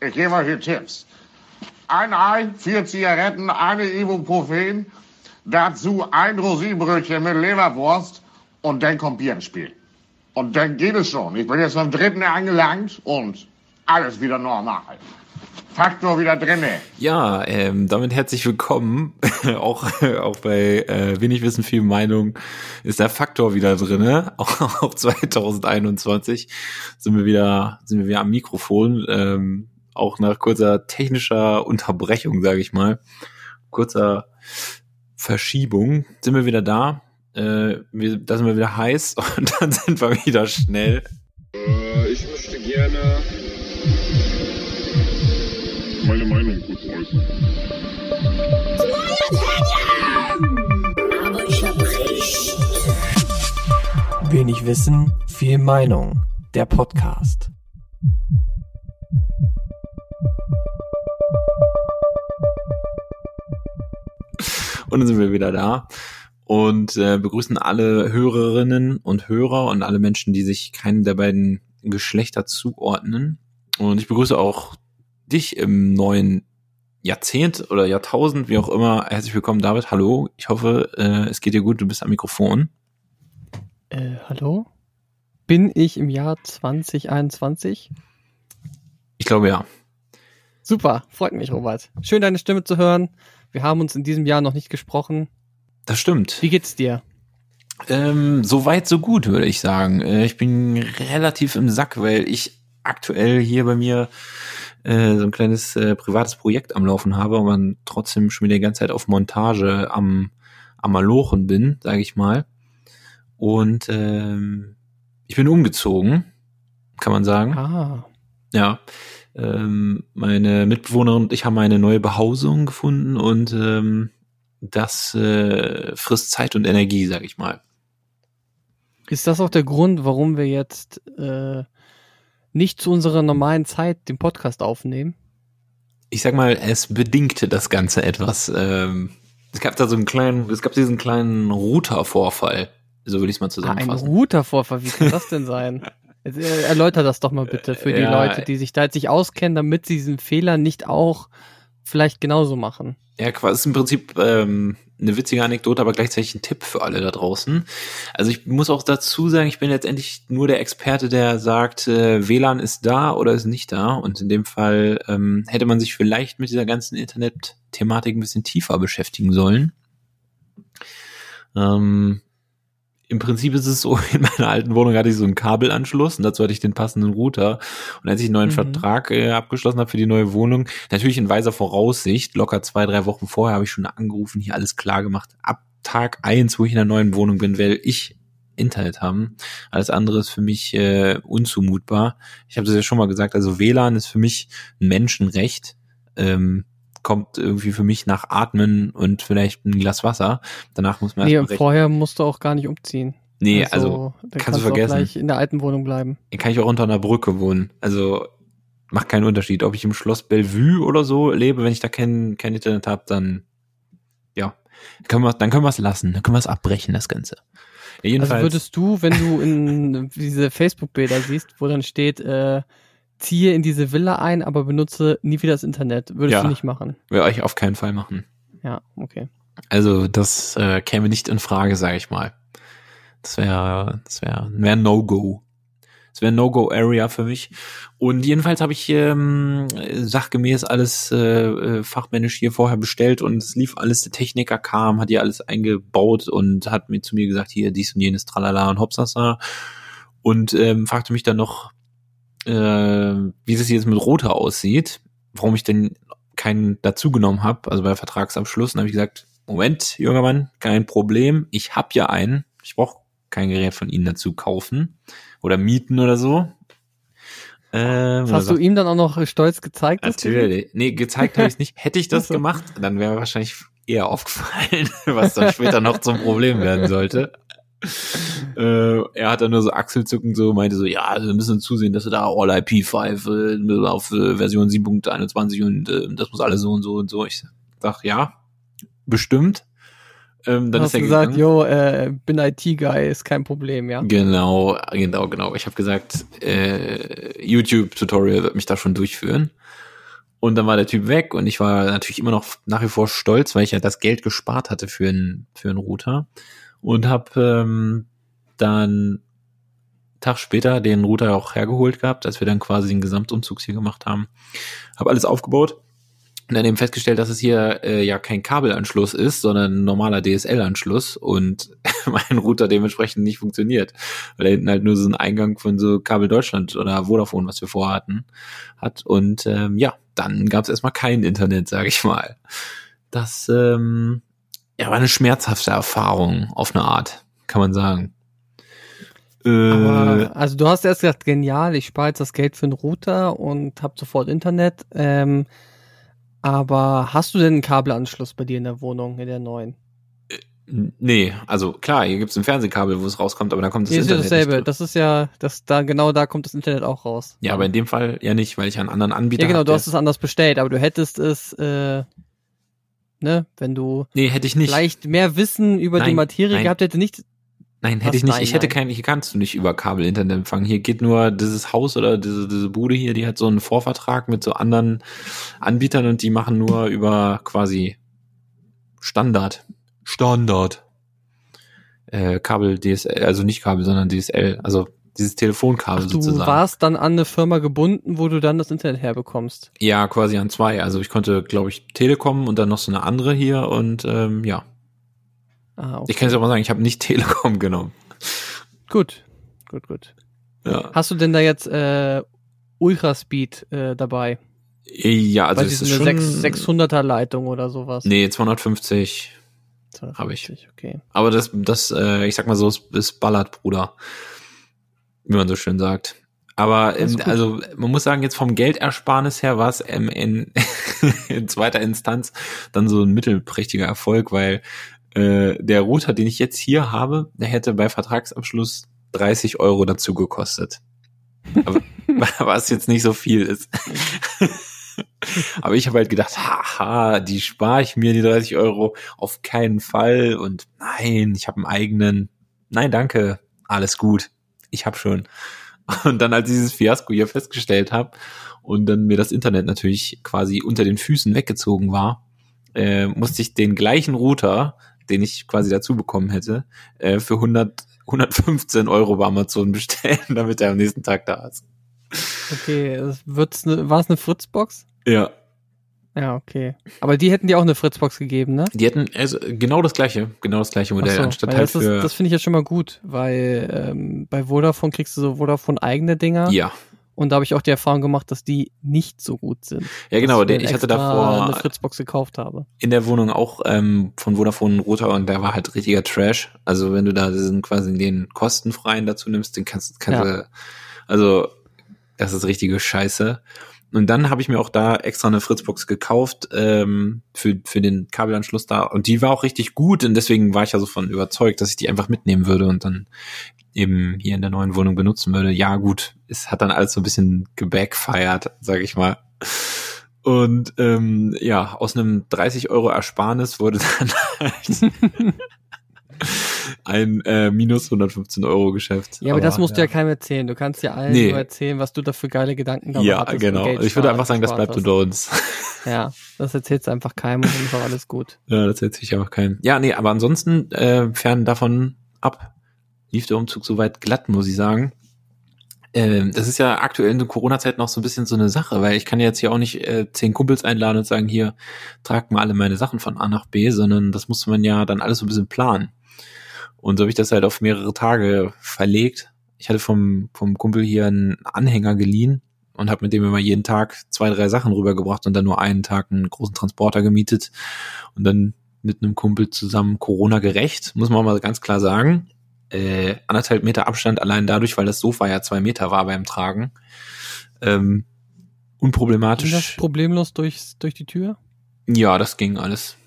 Ich gebe euch hier Tipps. Ein Ei, vier Zigaretten, eine Ibuprofen, dazu ein Rosinenbrötchen mit Leberwurst und dann kommt Bier ins Spiel. Und dann geht es schon. Ich bin jetzt beim dritten angelangt und alles wieder normal. Faktor wieder drinne. Ja, ähm, damit herzlich willkommen. auch, auch bei äh, wenig Wissen, viel Meinung ist der Faktor wieder drinne. Auch, auch 2021 sind wir wieder, sind wir wieder am Mikrofon. Ähm, auch nach kurzer technischer Unterbrechung, sage ich mal, kurzer Verschiebung, sind wir wieder da. Äh, wir, da sind wir wieder heiß und dann sind wir wieder schnell. Äh, ich möchte gerne meine Meinung kurz äußern. Wenig Wissen, viel Meinung. Der Podcast. Und dann sind wir wieder da und äh, begrüßen alle Hörerinnen und Hörer und alle Menschen, die sich keinem der beiden Geschlechter zuordnen. Und ich begrüße auch dich im neuen Jahrzehnt oder Jahrtausend, wie auch immer. Herzlich willkommen, David. Hallo. Ich hoffe, äh, es geht dir gut. Du bist am Mikrofon. Äh, hallo? Bin ich im Jahr 2021? Ich glaube ja. Super, freut mich, Robert. Schön, deine Stimme zu hören. Wir haben uns in diesem Jahr noch nicht gesprochen. Das stimmt. Wie geht's dir? Ähm, so weit, so gut, würde ich sagen. Äh, ich bin relativ im Sack, weil ich aktuell hier bei mir äh, so ein kleines äh, privates Projekt am Laufen habe und man trotzdem schon wieder die ganze Zeit auf Montage am, am Malochen bin, sage ich mal. Und ähm, ich bin umgezogen, kann man sagen. Ah, Ja. Ähm, meine Mitbewohnerin und ich haben eine neue Behausung gefunden und ähm, das äh, frisst Zeit und Energie, sag ich mal. ist das auch der Grund, warum wir jetzt äh, nicht zu unserer normalen Zeit den Podcast aufnehmen? Ich sag mal, es bedingte das Ganze etwas. Ähm, es gab da so einen kleinen, es gab diesen kleinen Router-Vorfall, so würde ich es mal Ah, ein zusammenfassen. Routervorfall, wie kann das denn sein? Äh, erläuter das doch mal bitte für die Ja. Leute, die sich da jetzt nicht auskennen, damit sie diesen Fehler nicht auch vielleicht genauso machen. Ja, quasi ist im Prinzip ähm, eine witzige Anekdote, aber gleichzeitig ein Tipp für alle da draußen. Also ich muss auch dazu sagen, ich bin letztendlich nur der Experte, der sagt, äh, WLAN ist da oder ist nicht da. Und in dem Fall ähm, hätte man sich vielleicht mit dieser ganzen Internet-Thematik ein bisschen tiefer beschäftigen sollen. Ähm, Im Prinzip ist es so, in meiner alten Wohnung hatte ich so einen Kabelanschluss und dazu hatte ich den passenden Router. Und als ich einen neuen Mhm. Vertrag äh, abgeschlossen habe für die neue Wohnung, natürlich in weiser Voraussicht, locker zwei, drei Wochen vorher habe ich schon angerufen, hier alles klar gemacht. Ab Tag eins, wo ich in der neuen Wohnung bin, werde ich Internet haben. Alles andere ist für mich äh, unzumutbar. Ich habe das ja schon mal gesagt, also WLAN ist für mich ein Menschenrecht. Ähm, kommt irgendwie für mich nach Atmen und vielleicht ein Glas Wasser. Danach muss man Nee, erstmal und vorher musst du auch gar nicht umziehen. Nee, also, dann kannst du auch vergessen. gleich in der alten Wohnung bleiben. Hier kann ich auch unter einer Brücke wohnen. Also macht keinen Unterschied. Ob ich im Schloss Bellevue oder so lebe, wenn ich da kein, kein Internet habe, dann ja, können wir, dann können wir es lassen. Dann können wir es abbrechen, das Ganze. Ja, Also jedenfalls, würdest du, wenn du in diese Facebook-Bilder siehst, wo dann steht, äh, ziehe in diese Villa ein, aber benutze nie wieder das Internet, würdest Ja. du nicht machen? will ich auf keinen Fall machen. Ja, okay. Also das äh, käme nicht in Frage, sage ich mal. Das wäre das wäre wär ein No-Go. Das wäre No-Go-Area für mich. Und jedenfalls habe ich ähm, sachgemäß alles äh, äh, fachmännisch hier vorher bestellt und es lief alles. Der Techniker kam, hat hier alles eingebaut und hat mir zu mir gesagt, hier dies und jenes, tralala und hopsasa. Und ähm, fragte mich dann noch, äh, wie es jetzt mit Roter aussieht, warum ich denn keinen dazugenommen habe, also bei Vertragsabschluss. Und habe ich gesagt, Moment, junger Mann, kein Problem. Ich habe ja einen. Ich brauche kein Gerät von Ihnen dazu kaufen oder mieten oder so. Ähm, Das hast du ihm dann auch noch stolz gezeigt? Natürlich. Nee, gezeigt habe ich es nicht. Hätte ich das Ach so. gemacht, dann wäre wahrscheinlich eher aufgefallen, was dann später noch zum Problem werden sollte. Äh, er hat dann nur so Achselzucken so, meinte so, ja, wir müssen zusehen, dass wir da All IP5 äh, auf äh, Version 7.21 und äh, das muss alles so und so und so. Ich sag, ja, bestimmt. ähm, dann Du ist hast er gesagt, gegangen. jo, äh, bin IT-Guy, ist kein Problem, ja. Genau, genau, genau. Ich habe gesagt, äh, YouTube-Tutorial wird mich da schon durchführen. Und dann war der Typ weg und ich war natürlich immer noch nach wie vor stolz, weil ich ja das Geld gespart hatte für einen für einen Router und habe ähm, dann Tag später den Router auch hergeholt gehabt, als wir dann quasi den Gesamtumzug hier gemacht haben. Habe alles aufgebaut und dann eben festgestellt, dass es hier äh, ja kein Kabelanschluss ist, sondern ein normaler DSL-Anschluss und mein Router dementsprechend nicht funktioniert, weil er hinten halt nur so einen Eingang von so Kabel Deutschland oder Vodafone, was wir vorher hatten, hat. Und ähm, ja, dann gab es erstmal kein Internet, sage ich mal. Das ähm, ja, war eine schmerzhafte Erfahrung auf eine Art, kann man sagen. Äh, Aber, also du hast erst gesagt, genial, ich spare jetzt das Geld für einen Router und hab sofort Internet. Ähm, aber hast du denn einen Kabelanschluss bei dir in der Wohnung, in der neuen? nee, also klar, hier gibt's ein Fernsehkabel, wo es rauskommt, aber da kommt das Hier ist ja Internet dasselbe. Das ist ja, das da genau da kommt das Internet auch raus. Ja, aber in dem Fall ja nicht, weil ich einen anderen Anbieter ja genau, hab, du hast es anders bestellt, aber du hättest es, äh, ne, wenn du Nee, hätte ich nicht. vielleicht mehr Wissen über die Nein, Materie nein. gehabt hätte, nicht. Nein, hätte Was? ich nicht. Nein, ich hätte nein. kein, hier kannst du nicht über Kabel Internet empfangen. Hier geht nur dieses Haus oder diese, diese Bude hier, die hat so einen Vorvertrag mit so anderen Anbietern und die machen nur über quasi Standard. Standard. Äh, Kabel DSL, also nicht Kabel, sondern DSL, also dieses Telefonkabel Ach, du sozusagen. warst dann an eine Firma gebunden, wo du dann das Internet herbekommst. Ja, quasi an zwei. Also ich konnte, glaube ich, Telekom und dann noch so eine andere hier und ähm, ja. Ah, okay. Ich kann jetzt auch mal sagen, ich habe nicht Telekom genommen. Gut, gut, gut. Ja, Hast du denn da jetzt äh, Ultraspeed äh, dabei? ja also Weil es ist so schon... eine 6, 600er Leitung oder sowas. Nee, 250. 250, hab ich. Okay. Aber das, das, äh, ich sag mal so, es, es ballert, Bruder. Wie man so schön sagt. Aber also man muss sagen, jetzt vom Geldersparnis her war es ähm, in, in zweiter Instanz dann so ein mittelprächtiger Erfolg, weil äh, der Router, den ich jetzt hier habe, der hätte bei Vertragsabschluss 30 Euro dazu gekostet. Aber, was jetzt nicht so viel ist. Aber ich habe halt gedacht, haha, die spare ich mir, die 30 Euro, auf keinen Fall. Und nein, ich habe einen eigenen. Nein, danke, alles gut. Ich habe schon. Und dann, als ich dieses Fiasko hier festgestellt habe und dann mir das Internet natürlich quasi unter den Füßen weggezogen war, äh, musste ich den gleichen Router, den ich quasi dazu bekommen hätte, äh, für 100, 115 Euro bei Amazon bestellen, damit er am nächsten Tag da ist. Okay, ne, war es eine Fritzbox? Ja, Ja, okay. Aber die hätten dir auch eine Fritzbox gegeben, ne? Die hätten also genau das gleiche, genau das gleiche Modell, so, anstatt halt das ist, das finde ich jetzt schon mal gut, weil ähm, bei Vodafone kriegst du so Vodafone eigene Dinger ja, und da habe ich auch die Erfahrung gemacht, dass die nicht so gut sind. ja genau. Mir ich hatte davor eine Fritzbox gekauft habe. in der Wohnung auch ähm, von Vodafone einen Router und der war halt richtiger Trash. Also wenn du da diesen quasi den kostenfreien dazu nimmst, den kannst, kannst Ja. du, also das ist richtige Scheiße. Und dann habe ich mir auch da extra eine Fritzbox gekauft ähm, für, für den Kabelanschluss da. Und die war auch richtig gut und deswegen war ich ja so von überzeugt, dass ich die einfach mitnehmen würde und dann eben hier in der neuen Wohnung benutzen würde. Ja gut, es hat dann alles so ein bisschen gebackfired, sag ich mal. Und ähm, ja, aus einem 30 Euro Ersparnis wurde dann halt ein äh, minus 115 Euro Geschäft. Ja, aber, das musst du ja keinem erzählen. Du kannst ja allen Nee. nur erzählen, was du da für geile Gedanken darüber Ja, hattest und genau. Ich würde einfach sagen, das bleibt unter uns. Ja, das erzählst du einfach keinem und dann ist auch alles gut. ja, das erzählt sich auch keinem. Ja, nee, aber ansonsten, äh, fern davon ab, lief der Umzug soweit glatt, muss ich sagen. Ähm, das ist ja aktuell in der Corona-Zeit noch so ein bisschen so eine Sache, weil ich kann jetzt hier auch nicht äh, zehn Kumpels einladen und sagen, hier, tragt mal alle meine Sachen von A nach B, sondern das musste man ja dann alles so ein bisschen planen. Und so habe ich das halt auf mehrere Tage verlegt. Ich hatte vom, vom Kumpel hier einen Anhänger geliehen und habe mit dem immer jeden Tag zwei, drei Sachen rübergebracht und dann nur einen Tag einen großen Transporter gemietet und dann mit einem Kumpel zusammen Corona gerecht, muss man mal ganz klar sagen. Äh, anderthalb Meter Abstand allein dadurch, weil das Sofa ja zwei Meter war beim Tragen. Ähm, Ging das unproblematisch. problemlos durchs, durch die Tür? Ja, das ging alles.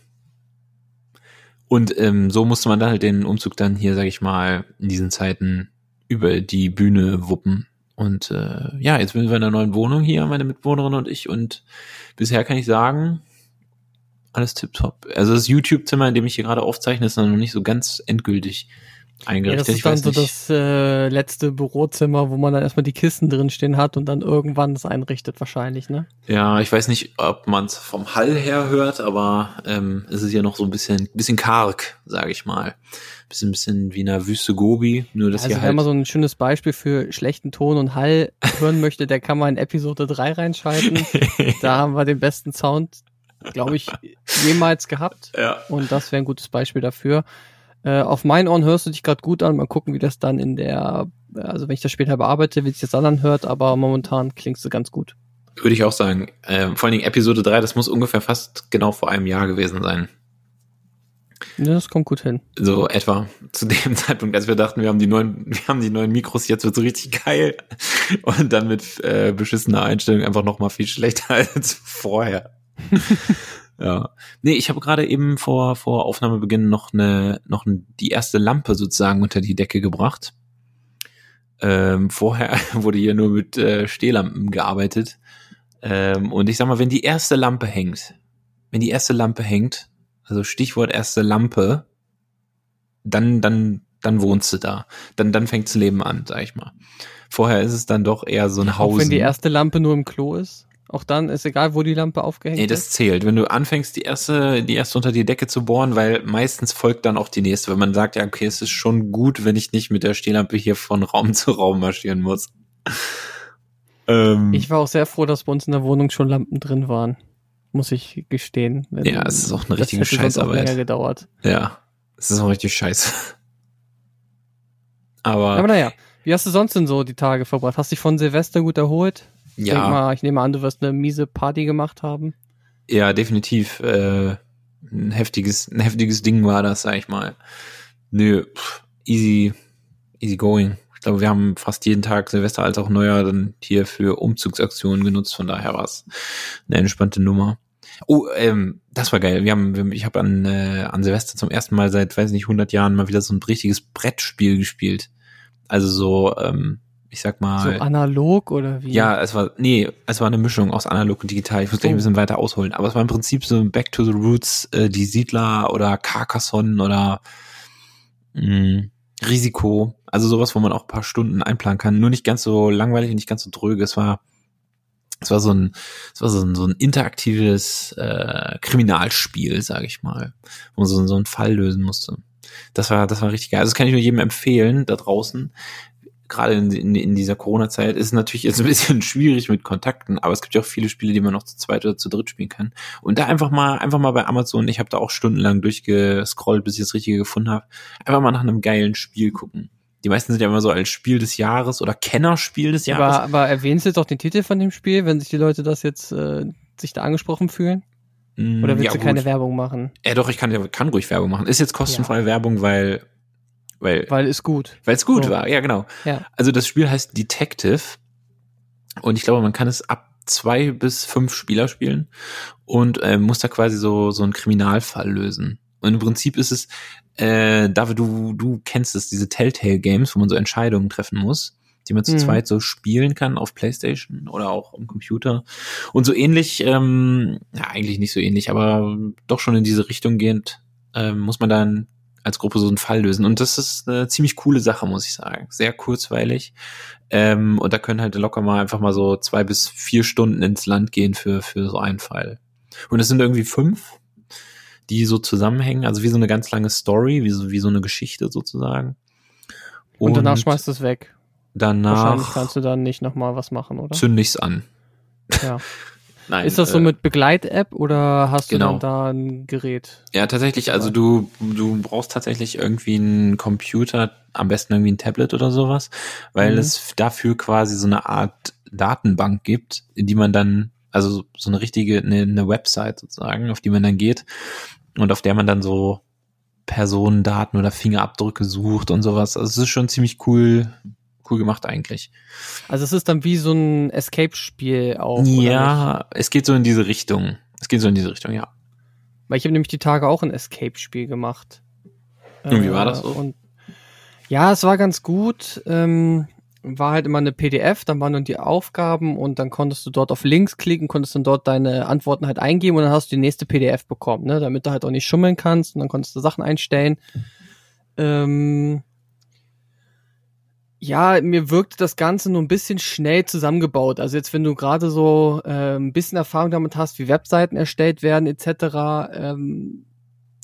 Und ähm, so musste man dann halt den Umzug dann hier, sag ich mal, in diesen Zeiten über die Bühne wuppen. Und äh, ja, jetzt sind wir in einer neuen Wohnung hier, meine Mitbewohnerin und ich. Und bisher kann ich sagen, alles tipptopp. Also das YouTube-Zimmer, in dem ich hier gerade aufzeichne, ist noch nicht so ganz endgültig Ja, eingerichtet. das ist dann so das äh, letzte Bürozimmer, wo man dann erstmal die Kisten drin stehen hat und dann irgendwann das einrichtet wahrscheinlich, ne? Ja, ich weiß nicht, ob man es vom Hall her hört, aber ähm, es ist ja noch so ein bisschen, bisschen karg, sage ich mal. Bisschen, bisschen wie in der Wüste Gobi, nur dass also hier wenn man halt. so ein schönes Beispiel für schlechten Ton und Hall hören möchte, der kann mal in Episode 3 reinschalten. Da haben wir den besten Sound, glaube ich, jemals gehabt. ja. Und das wäre ein gutes Beispiel dafür. Äh, auf meinen Ohren hörst du dich gerade gut an. Mal gucken, wie das dann in der, also wenn ich das später bearbeite, wie sich das dann anhört, aber momentan klingst du ganz gut. Würde ich auch sagen. Ähm, vor allen Dingen Episode 3, das muss ungefähr fast genau vor einem Jahr gewesen sein. Ja, das kommt gut hin. So etwa zu dem Zeitpunkt, als wir dachten, wir haben die neuen, wir haben die neuen Mikros, jetzt wird so richtig geil. Und dann mit äh, beschissener Einstellung einfach noch mal viel schlechter als vorher. Ja. Nee, ich habe gerade eben vor, vor Aufnahmebeginn noch eine, noch die erste Lampe sozusagen unter die Decke gebracht. Ähm, vorher wurde hier nur mit äh, Stehlampen gearbeitet. Ähm, und ich sag mal, wenn die erste Lampe hängt, wenn die erste Lampe hängt, also Stichwort erste Lampe, dann, dann, dann wohnst du da. Dann, dann fängt's Leben an, sag ich mal. Vorher ist es dann doch eher so ein Haus. Auch wenn die erste Lampe nur im Klo ist. Auch dann ist egal, wo die Lampe aufgehängt Nee, das ist. zählt. Wenn du anfängst, die erste, die erste unter die Decke zu bohren, weil meistens folgt dann auch die nächste, wenn man sagt, ja, okay, es ist schon gut, wenn ich nicht mit der Stehlampe hier von Raum zu Raum marschieren muss. Ähm, Ich war auch sehr froh, dass bei uns in der Wohnung schon Lampen drin waren. Muss ich gestehen. Wenn- Ja, es ist auch eine das richtige Scheißarbeit. länger gedauert. ja, es ist auch richtig scheiße. Aber, Aber naja, wie hast du sonst denn so die Tage verbracht? Hast dich von Silvester gut erholt? Ich ja, mal, ich nehme an, du wirst eine miese Party gemacht haben. ja, definitiv äh, ein heftiges, ein heftiges Ding war das, sag ich mal. Nö, pff, easy, easy going. Ich glaube, wir haben fast jeden Tag Silvester als auch Neujahr dann hier für Umzugsaktionen genutzt. Von daher war es eine entspannte Nummer. Oh, ähm, das war geil. Wir haben, ich habe an, äh, an Silvester zum ersten Mal seit, weiß nicht, 100 Jahren mal wieder so ein richtiges Brettspiel gespielt. Also so, ähm, ich sag mal. So analog oder wie? Ja, es war, nee, es war eine Mischung aus analog und digital. Ich muss gleich ein Oh. bisschen weiter ausholen. Aber es war im Prinzip so ein Back to the Roots, äh, die Siedler oder Carcassonne oder mh, Risiko. Also sowas, wo man auch ein paar Stunden einplanen kann. Nur nicht ganz so langweilig und nicht ganz so dröge. Es war, es war so ein, es war so ein, so ein interaktives äh, Kriminalspiel, sage ich mal, wo man so, so einen Fall lösen musste. Das war, das war richtig geil. Also das kann ich nur jedem empfehlen da draußen gerade in, in, in dieser Corona-Zeit ist es natürlich jetzt ein bisschen schwierig mit Kontakten, aber es gibt ja auch viele Spiele, die man noch zu zweit oder zu dritt spielen kann. Und da einfach mal, einfach mal bei Amazon, ich habe da auch stundenlang durchgescrollt, bis ich das Richtige gefunden habe, einfach mal nach einem geilen Spiel gucken. Die meisten sind ja immer so als Spiel des Jahres oder Kennerspiel des Jahres. aber, aber erwähnst du jetzt auch den Titel von dem Spiel, wenn sich die Leute das jetzt äh, sich da angesprochen fühlen? Mm, Oder willst ja, du keine gut. Werbung machen? Ja, doch, ich kann, ja- kann ruhig Werbung machen. Ist jetzt kostenfreie Werbung, weil, weil, Weil ist gut. weil es gut So. war. Ja, genau. Ja. Also das Spiel heißt Detective und ich glaube, man kann es ab zwei bis fünf Spieler spielen und äh, muss da quasi so so einen Kriminalfall lösen. Und im Prinzip ist es, äh, David, du du kennst es, diese Telltale Games, wo man so Entscheidungen treffen muss, die man zu Mhm. zweit so spielen kann auf PlayStation oder auch am Computer. Und so ähnlich, ähm, ja eigentlich nicht so ähnlich, aber doch schon in diese Richtung gehend, ähm, muss man dann als Gruppe so einen Fall lösen. Und das ist eine ziemlich coole Sache, muss ich sagen. Sehr kurzweilig. Ähm, und da können halt locker mal einfach mal so zwei bis vier Stunden ins Land gehen für, für so einen Fall. Und es sind irgendwie fünf, die so zusammenhängen, also wie so eine ganz lange Story, wie so, wie so eine Geschichte sozusagen. Und, danach schmeißt du es weg. Wahrscheinlich danach kannst du dann nicht nochmal was machen, oder? zünd ich's an. Ja. Nein, Ist das so äh, mit Begleit-App oder hast du genau. dann da ein Gerät? Ja, tatsächlich, also du, du brauchst tatsächlich irgendwie einen Computer, am besten irgendwie ein Tablet oder sowas, weil Mhm. es dafür quasi so eine Art Datenbank gibt, in die man dann, also so eine richtige, eine, eine Website sozusagen, auf die man dann geht und auf der man dann so Personendaten oder Fingerabdrücke sucht und sowas. Also es ist schon ziemlich cool, cool gemacht eigentlich. Also es ist dann wie so ein Escape-Spiel auch. ja, es geht so in diese Richtung. Es geht so in diese Richtung, ja. Weil ich habe nämlich die Tage auch ein Escape-Spiel gemacht. Und wie war das so? Und ja, es war ganz gut. Ähm, war halt immer eine PDF, dann waren dann die Aufgaben und dann konntest du dort auf Links klicken, konntest dann dort deine Antworten halt eingeben und dann hast du die nächste PDF bekommen, ne, damit du halt auch nicht schummeln kannst und dann konntest du Sachen einstellen. Ähm, ja, mir wirkte das Ganze nur ein bisschen schnell zusammengebaut. Also jetzt, wenn du gerade so äh, ein bisschen Erfahrung damit hast, wie Webseiten erstellt werden etc., ähm,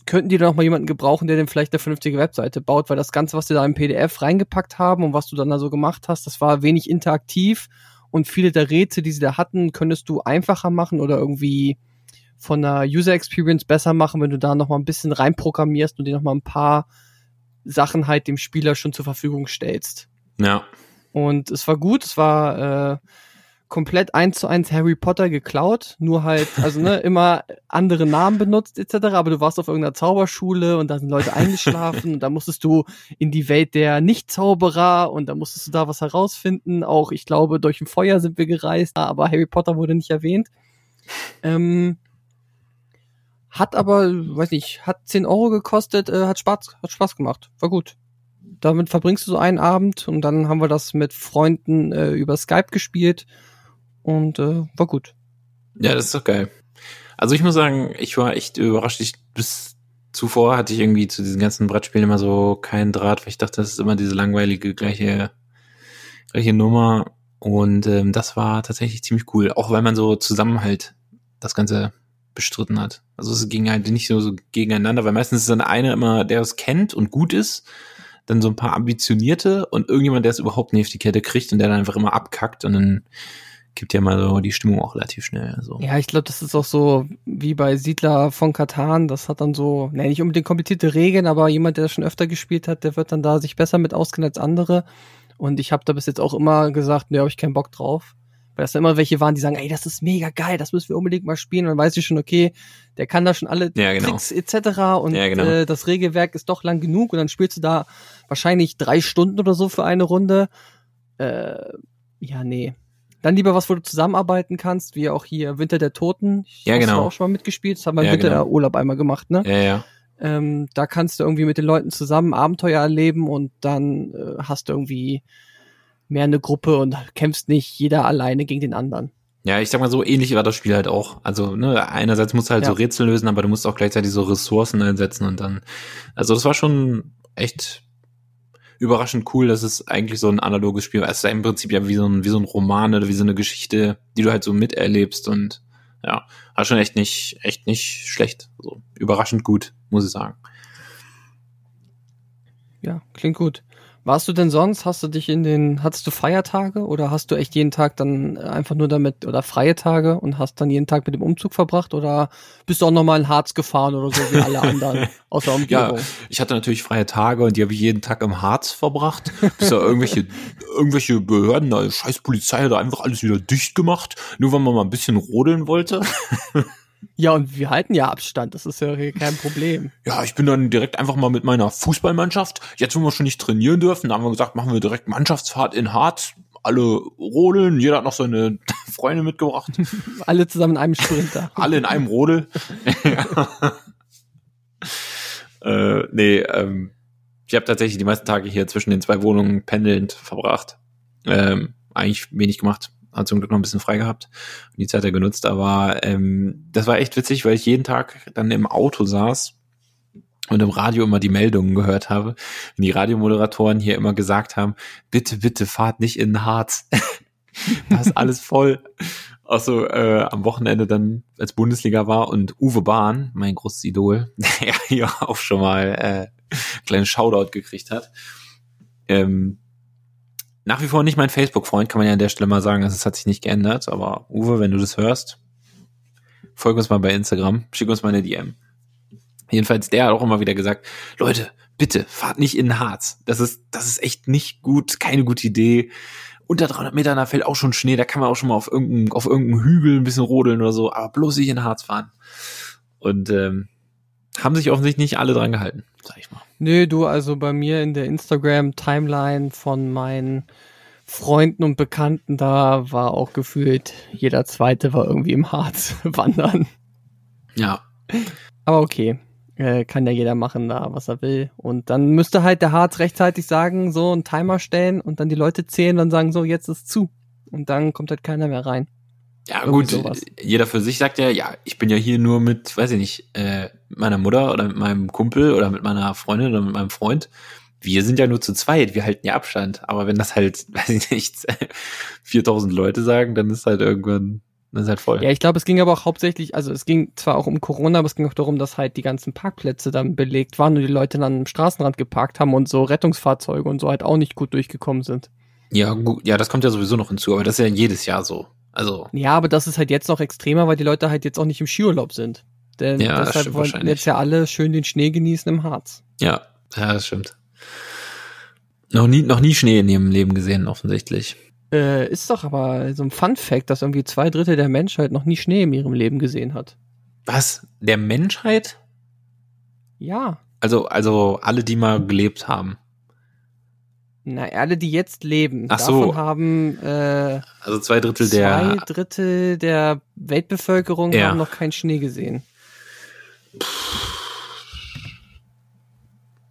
könnten die da noch mal jemanden gebrauchen, der denn vielleicht eine vernünftige Webseite baut, weil das Ganze, was die da im PDF reingepackt haben und was du dann da so gemacht hast, das war wenig interaktiv und viele der Rätsel, die sie da hatten, könntest du einfacher machen oder irgendwie von der User Experience besser machen, wenn du da noch mal ein bisschen reinprogrammierst und dir noch mal ein paar Sachen halt dem Spieler schon zur Verfügung stellst. Ja. Und es war gut, es war äh, komplett eins zu eins Harry Potter geklaut, nur halt, also ne, immer andere Namen benutzt etc., aber du warst auf irgendeiner Zauberschule und da sind Leute eingeschlafen und da musstest du in die Welt der Nicht-Zauberer und da musstest du da was herausfinden. Auch, ich glaube, durch ein Feuer sind wir gereist, aber Harry Potter wurde nicht erwähnt. Ähm, hat aber, weiß nicht, hat 10 Euro gekostet, äh, hat Spaß, hat Spaß gemacht. War gut. Damit verbringst du so einen Abend und dann haben wir das mit Freunden äh, über Skype gespielt und äh, war gut. Ja, das ist doch geil. Also ich muss sagen, ich war echt überrascht. Ich, bis zuvor hatte ich irgendwie zu diesen ganzen Brettspielen immer so keinen Draht, weil ich dachte, das ist immer diese langweilige gleiche, gleiche Nummer. Und ähm, das war tatsächlich ziemlich cool, auch weil man so zusammen halt das Ganze bestritten hat. Also es ging halt nicht so, so gegeneinander, weil meistens ist dann einer immer, der es kennt und gut ist, dann so ein paar ambitionierte und irgendjemand, der es überhaupt nicht auf die Kette kriegt und der dann einfach immer abkackt und dann gibt ja mal so die Stimmung auch relativ schnell. Also. Ja, ich glaube, das ist auch so wie bei Siedler von Katan. Das hat dann so, ne, nicht unbedingt komplizierte Regeln, aber jemand, der das schon öfter gespielt hat, der wird dann da sich besser mit auskennen als andere. Und ich habe da bis jetzt auch immer gesagt, ne, habe ich keinen Bock drauf. Weil das immer welche waren, die sagen, ey, das ist mega geil, das müssen wir unbedingt mal spielen. Und dann weiß ich schon, okay, der kann da schon alle Ja, genau. Tricks etc. Und Ja, genau. äh, das Regelwerk ist doch lang genug. Und dann spielst du da wahrscheinlich drei Stunden oder so für eine Runde. Äh, ja, nee. Dann lieber was, wo du zusammenarbeiten kannst, wie auch hier Winter der Toten. Ich Ja, hast genau. du auch schon mal mitgespielt. Das haben wir Ja, Winter genau. der Urlaub einmal gemacht, ne? Ja, ja. Ähm, da kannst du irgendwie mit den Leuten zusammen Abenteuer erleben und dann äh, hast du irgendwie mehr eine Gruppe und kämpfst nicht jeder alleine gegen den anderen. Ja, ich sag mal so, ähnlich war das Spiel halt auch. Also, ne, einerseits musst du halt Ja. so Rätsel lösen, aber du musst auch gleichzeitig so Ressourcen einsetzen und dann, also das war schon echt überraschend cool, dass es eigentlich so ein analoges Spiel war. Es ist ja im Prinzip ja wie so ein, wie so ein Roman oder wie so eine Geschichte, die du halt so miterlebst und ja, war schon echt nicht, echt nicht schlecht. Also, überraschend gut, muss ich sagen. Ja, klingt gut. Warst du denn sonst, hast du dich in den, hattest du Feiertage oder hast du echt jeden Tag dann einfach nur damit, oder freie Tage und hast dann jeden Tag mit dem Umzug verbracht oder bist du auch nochmal in Harz gefahren oder so wie alle anderen aus der Ja, Umgebung? ich hatte natürlich freie Tage und die habe ich jeden Tag im Harz verbracht. Bis da irgendwelche, irgendwelche Behörden, da scheiß Polizei hat da einfach alles wieder dicht gemacht, nur weil man mal ein bisschen rodeln wollte. Ja, und wir halten ja Abstand, das ist ja hier kein Problem. Ja, ich bin dann direkt einfach mal mit meiner Fußballmannschaft. Jetzt, wo wir schon nicht trainieren dürfen, da haben wir gesagt, machen wir direkt Mannschaftsfahrt in Harz. Alle rodeln, jeder hat noch seine Freunde mitgebracht. Alle zusammen in einem Sprinter. Alle in einem Rodel. äh, nee, ähm, ich habe tatsächlich die meisten Tage hier zwischen den zwei Wohnungen pendelnd verbracht. Ähm, eigentlich wenig gemacht. Hat zum Glück noch ein bisschen frei gehabt und die Zeit ja genutzt, aber ähm, das war echt witzig, weil ich jeden Tag dann im Auto saß und im Radio immer die Meldungen gehört habe, wenn die Radiomoderatoren hier immer gesagt haben, bitte, bitte fahrt nicht in den Harz. da ist alles voll. Auch so äh, am Wochenende dann, als Bundesliga war und Uwe Bahn, mein großes Idol, der hier auch schon mal äh, kleinen Shoutout gekriegt hat. Ähm, nach wie vor nicht mein Facebook-Freund, kann man ja an der Stelle mal sagen, also es hat sich nicht geändert, aber Uwe, wenn du das hörst, folg uns mal bei Instagram, schick uns mal eine DM. Jedenfalls, der hat auch immer wieder gesagt, Leute, bitte, fahrt nicht in den Harz. Das ist, das ist echt nicht gut, keine gute Idee. Unter 300 Metern, da fällt auch schon Schnee, da kann man auch schon mal auf irgendeinem, auf irgendeinem Hügel ein bisschen rodeln oder so, aber bloß nicht in den Harz fahren. Und ähm, haben sich offensichtlich nicht alle dran gehalten, sag ich mal. Nö, du, also bei mir in der Instagram-Timeline von meinen Freunden und Bekannten, da war auch gefühlt, jeder zweite war irgendwie im Harz wandern. Ja, Aber okay. äh, kann ja jeder machen da, was er will. Und dann müsste halt der Harz rechtzeitig sagen, so einen Timer stellen und dann die Leute zählen und sagen, so, jetzt ist zu. Und dann kommt halt keiner mehr rein. Ja, gut, sowas. jeder für sich sagt ja, ja, ich bin ja hier nur mit, weiß ich nicht, äh, meiner Mutter oder mit meinem Kumpel oder mit meiner Freundin oder mit meinem Freund. Wir sind ja nur zu zweit, wir halten ja Abstand. Aber wenn das halt, weiß ich nicht, 4000 Leute sagen, dann ist halt irgendwann, dann ist halt voll. Ja, ich glaube, es ging aber auch hauptsächlich, also es ging zwar auch um Corona, aber es ging auch darum, dass halt die ganzen Parkplätze dann belegt waren und die Leute dann am Straßenrand geparkt haben und so Rettungsfahrzeuge und so halt auch nicht gut durchgekommen sind. Ja, gut, ja, das kommt ja sowieso noch hinzu, aber das ist ja jedes Jahr so. Also, Ja, aber das ist halt jetzt noch extremer, weil die Leute halt jetzt auch nicht im Skiurlaub sind. Denn Ja, das deshalb wollen jetzt ja alle schön den Schnee genießen im Harz. ja, ja, das stimmt. Noch nie, noch nie Schnee in ihrem Leben gesehen, offensichtlich. Äh, ist doch aber so ein Fun Fact, dass irgendwie zwei Drittel der Menschheit noch nie Schnee in ihrem Leben gesehen hat. Was? Der Menschheit? Ja. Also, also alle, die mal gelebt haben. Na, alle, die jetzt leben, Ach davon so. haben äh, Also zwei Drittel zwei der. Drittel der Weltbevölkerung Ja. haben noch keinen Schnee gesehen.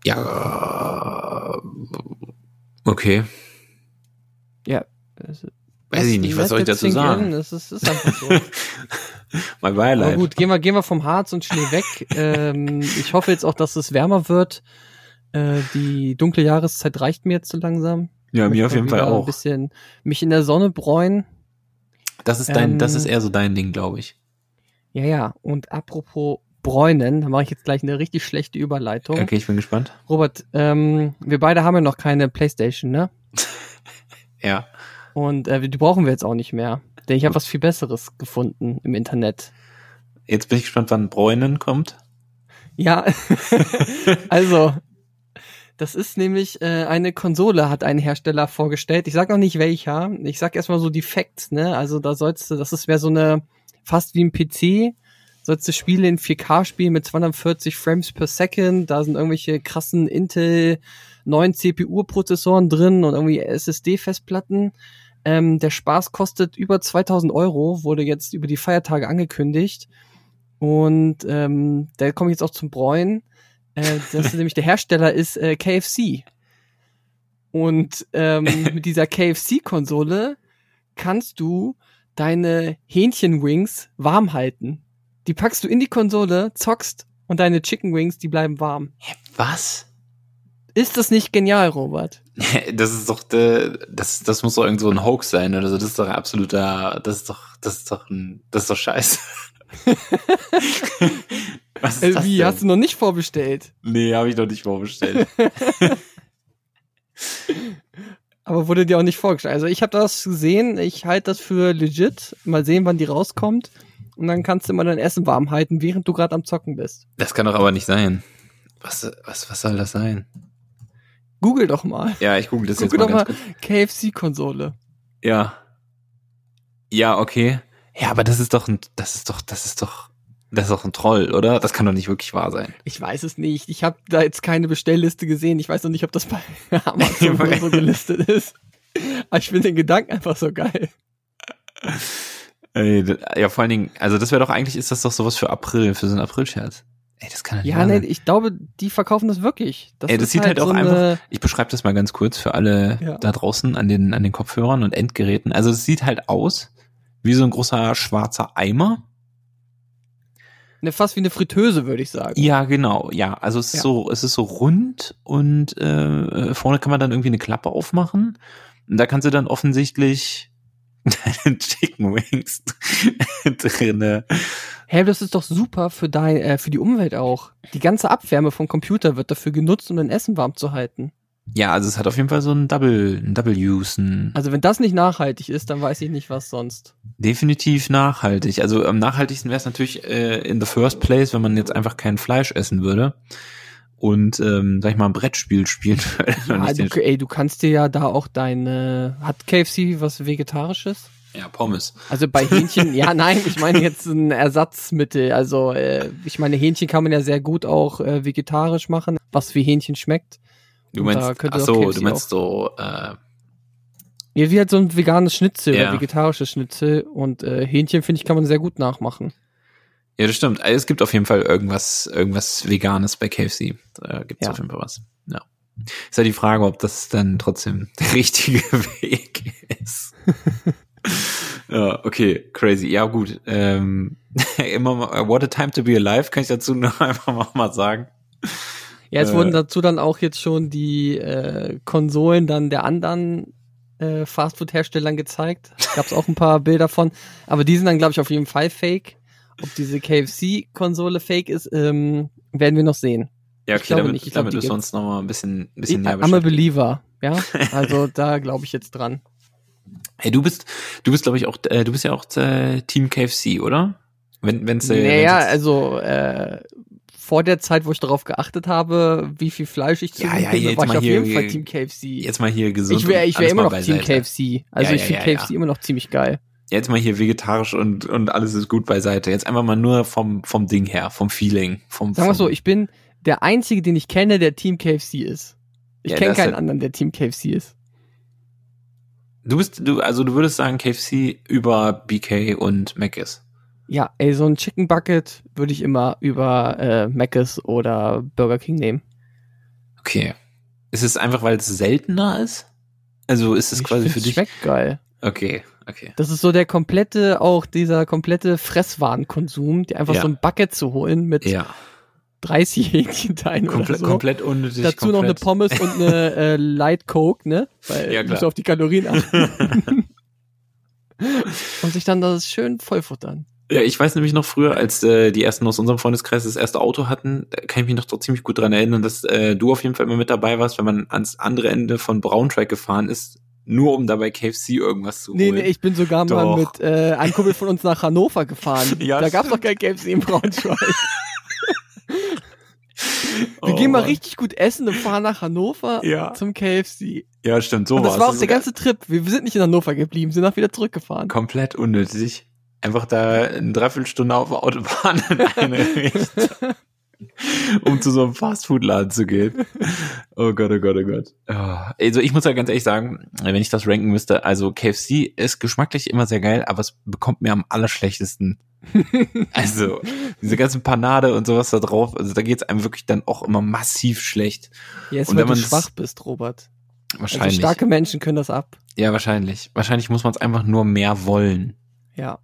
Ja. Okay. Ja. Weiß ich nicht, was soll ich dazu sagen? Das ist, ist einfach so. Mein Aber Beileid. gut, gehen wir, gehen wir vom Harz und Schnee weg. ähm, ich hoffe jetzt auch, dass es wärmer wird. Äh, die dunkle Jahreszeit reicht mir jetzt so langsam. Ja, mir auf jeden Fall wieder Ein auch. bisschen mich in der Sonne bräuen. Das ist dein, das ähm, ist eher so dein Ding, glaube ich. Ja, ja. Und apropos bräunen, da mache ich jetzt gleich eine richtig schlechte Überleitung. Okay, ich bin gespannt. Robert, ähm, wir beide haben ja noch keine Playstation, ne? Ja. Und äh, die brauchen wir jetzt auch nicht mehr. Denn ich habe was viel Besseres gefunden im Internet. Jetzt bin ich gespannt, wann Bräunen kommt. Ja, also, das ist nämlich äh, eine Konsole, hat ein Hersteller vorgestellt. Ich sag noch nicht welcher. Ich sag erstmal so die Facts, ne? Also da sollst du, das ist mehr so eine, fast wie ein PC, sollst du Spiele in 4K spielen mit 240 Frames per Second. Da sind irgendwelche krassen Intel 9 CPU-Prozessoren drin und irgendwie SSD-Festplatten. Ähm, der Spaß kostet über 2000 Euro, wurde jetzt über die Feiertage angekündigt. Und ähm, da komme ich jetzt auch zum Bräuen. Äh, das ist nämlich der Hersteller ist äh, KFC. Und ähm, mit dieser KFC-Konsole kannst du deine Hähnchenwings warm halten. Die packst du in die Konsole, zockst und deine Chicken Wings, die bleiben warm. Was? Ist das nicht genial, Robert? Das ist doch, der, das, das muss doch irgend so ein Hoax sein oder so. Das ist doch ein absoluter, das ist doch, das ist doch ein, das ist doch scheiße. Was ist Äh, das wie, hast du noch nicht vorbestellt? Nee, habe ich noch nicht vorbestellt. Aber wurde dir auch nicht vorgestellt. Also ich habe das gesehen, ich halte das für legit. Mal sehen, wann die rauskommt. Und dann kannst du immer dein Essen warm halten, während du gerade am Zocken bist. Das kann doch aber nicht sein. Was, was, was soll das sein? Google doch mal. Ja, ich google das Guck jetzt mal doch mal. KFC-Konsole. Ja. Ja, okay. Ja, aber das ist doch ein, das ist doch, das ist doch, das ist doch ein Troll, oder? Das kann doch nicht wirklich wahr sein. Ich weiß es nicht. Ich habe da jetzt keine Bestellliste gesehen. Ich weiß noch nicht, ob das bei Amazon so gelistet ist. Aber ich finde den Gedanken einfach so geil. Ja, vor allen Dingen, also das wäre doch eigentlich, ist das doch sowas für April, für so einen April-Scherz. Ey, das kann doch nicht Ja, wahr nee, sein. ich glaube, die verkaufen das wirklich. Das Ey, das ist sieht halt auch so einfach- Ich beschreibe das mal ganz kurz für alle Ja. da draußen an den, an den Kopfhörern und Endgeräten. Also es sieht halt aus wie so ein großer schwarzer Eimer. Ne, fast wie eine Fritteuse, würde ich sagen. Ja, genau. Ja, also es ist Ja. so, es ist so rund und äh, vorne kann man dann irgendwie eine Klappe aufmachen. Und da kannst du dann offensichtlich deine Chicken Wings drinne. Hey, das ist doch super für dein, äh, für die Umwelt auch. Die ganze Abwärme vom Computer wird dafür genutzt, um dein Essen warm zu halten. Ja, also es hat auf jeden Fall so ein Double, ein Double Use, ein Also wenn das nicht nachhaltig ist, dann weiß ich nicht, was sonst. definitiv nachhaltig. Also am nachhaltigsten wäre es natürlich äh, in the first place, wenn man jetzt einfach kein Fleisch essen würde und ähm, sag ich mal ein Brettspiel spielen würde. Ja, du, ey, du kannst dir ja da auch deine, hat KFC was Vegetarisches? ja, Pommes. Also bei Hähnchen, ja, nein, ich meine jetzt ein Ersatzmittel. Also äh, ich meine, Hähnchen kann man ja sehr gut auch äh, vegetarisch machen, was wie Hähnchen schmeckt. Du Und da meinst, könnte ach so, du meinst so, äh, Ja, wie halt so ein veganes Schnitzel Ja. oder vegetarisches Schnitzel und äh, Hähnchen, finde ich, kann man sehr gut nachmachen. Ja, das stimmt. Also, Es gibt auf jeden Fall irgendwas, irgendwas Veganes bei KFC. Da gibt es Ja. auf jeden Fall was. Ja. Ist ja die Frage, ob das dann trotzdem der richtige Weg ist. ja, okay, crazy. Ja, gut. Ähm, immer mal, what a time to be alive, kann ich dazu noch einfach mal sagen. Ja, es Äh. wurden dazu dann auch jetzt schon die äh, Konsolen dann der anderen äh, Fastfood-Herstellern gezeigt. Gab es auch ein paar Bilder von. Aber die sind dann, glaube ich, auf jeden Fall fake. Ob diese KFC-Konsole fake ist, ähm, werden wir noch sehen. Ja, Ich okay, glaube damit, nicht. Ich glaube, damit müssen wir uns noch mal ein bisschen, ein bisschen Ich, näher I'm a beschäftigen. believer, ja. Also da glaube ich jetzt dran. Hey, du bist, du bist, glaube ich, auch, äh, du bist ja auch äh, Team KFC, oder? Wenn, wenn's, äh, naja, wenn's also äh, vor der Zeit, wo ich darauf geachtet habe, wie viel Fleisch ich zu Ja, ja, nehme, jetzt war ich mal auf hier- jeden Fall Team KFC. jetzt mal hier gesund. ich wäre ich wär immer mal noch Team beiseite. KFC. Also Ja, ich finde KFC immer noch ziemlich geil. Jetzt mal hier vegetarisch und, und alles ist gut beiseite. Jetzt einfach mal nur vom, vom Ding her, vom Feeling. Vom, Sagen wir so, ich bin der Einzige, den ich kenne, der Team KFC ist. Ich kenne ist keinen ja- anderen, der Team KFC ist. Du bist, du, also du würdest sagen KFC über BK und Mc's. Ja, ey, so ein Chicken Bucket würde ich immer über äh, Mc's oder Burger King nehmen. Okay. Ist es einfach, weil es seltener ist? Also ist es Ich quasi für dich? Schmeckt geil. Okay, okay. Das ist so der komplette, auch dieser komplette Fresswarenkonsum, die einfach Ja. so ein Bucket zu holen mit Ja. 30 Hähnchenteilen oder Komplett, so. komplett unnötig. Dazu noch eine komplett. Pommes und eine äh, Light Coke, ne? Weil Ja, du musst klar. auf die Kalorien achten. und sich dann das schön vollfuttern. Ja, ich weiß nämlich noch früher, als äh, die ersten aus unserem Freundeskreis das erste Auto hatten, da kann ich mich noch ziemlich gut dran erinnern, dass äh, du auf jeden Fall immer mit dabei warst, wenn man ans andere Ende von Braunschweig gefahren ist, nur um dabei KFC irgendwas zu Nee, holen. nee, ich bin sogar mal Doch. mit äh, einem Kumpel von uns nach Hannover gefahren. Ja, da gab's doch kein KFC in Braunschweig. Wir Oh, gehen mal Mann. richtig gut essen und fahren nach Hannover Ja. zum KFC. Ja, stimmt, so Und das war auch ist der ganze Trip. Wir, wir sind nicht in Hannover geblieben, sind auch wieder zurückgefahren. komplett unnötig. Einfach da eine Dreiviertelstunde auf der Autobahn in eine Richtung, um zu so einem Fastfood-Laden zu gehen. Oh Gott, oh Gott, oh Gott. Ja, Also ich muss ja ganz ehrlich sagen, wenn ich das ranken müsste, also KFC ist geschmacklich immer sehr geil, aber es bekommt mir am allerschlechtesten. also diese ganzen Panade und sowas da drauf, also da geht's einem wirklich dann auch immer massiv schlecht. Jetzt, Und wenn du man's- schwach bist, Robert. Also Wahrscheinlich. starke Menschen können das ab. ja, wahrscheinlich. Wahrscheinlich muss man es einfach nur mehr wollen. Ja.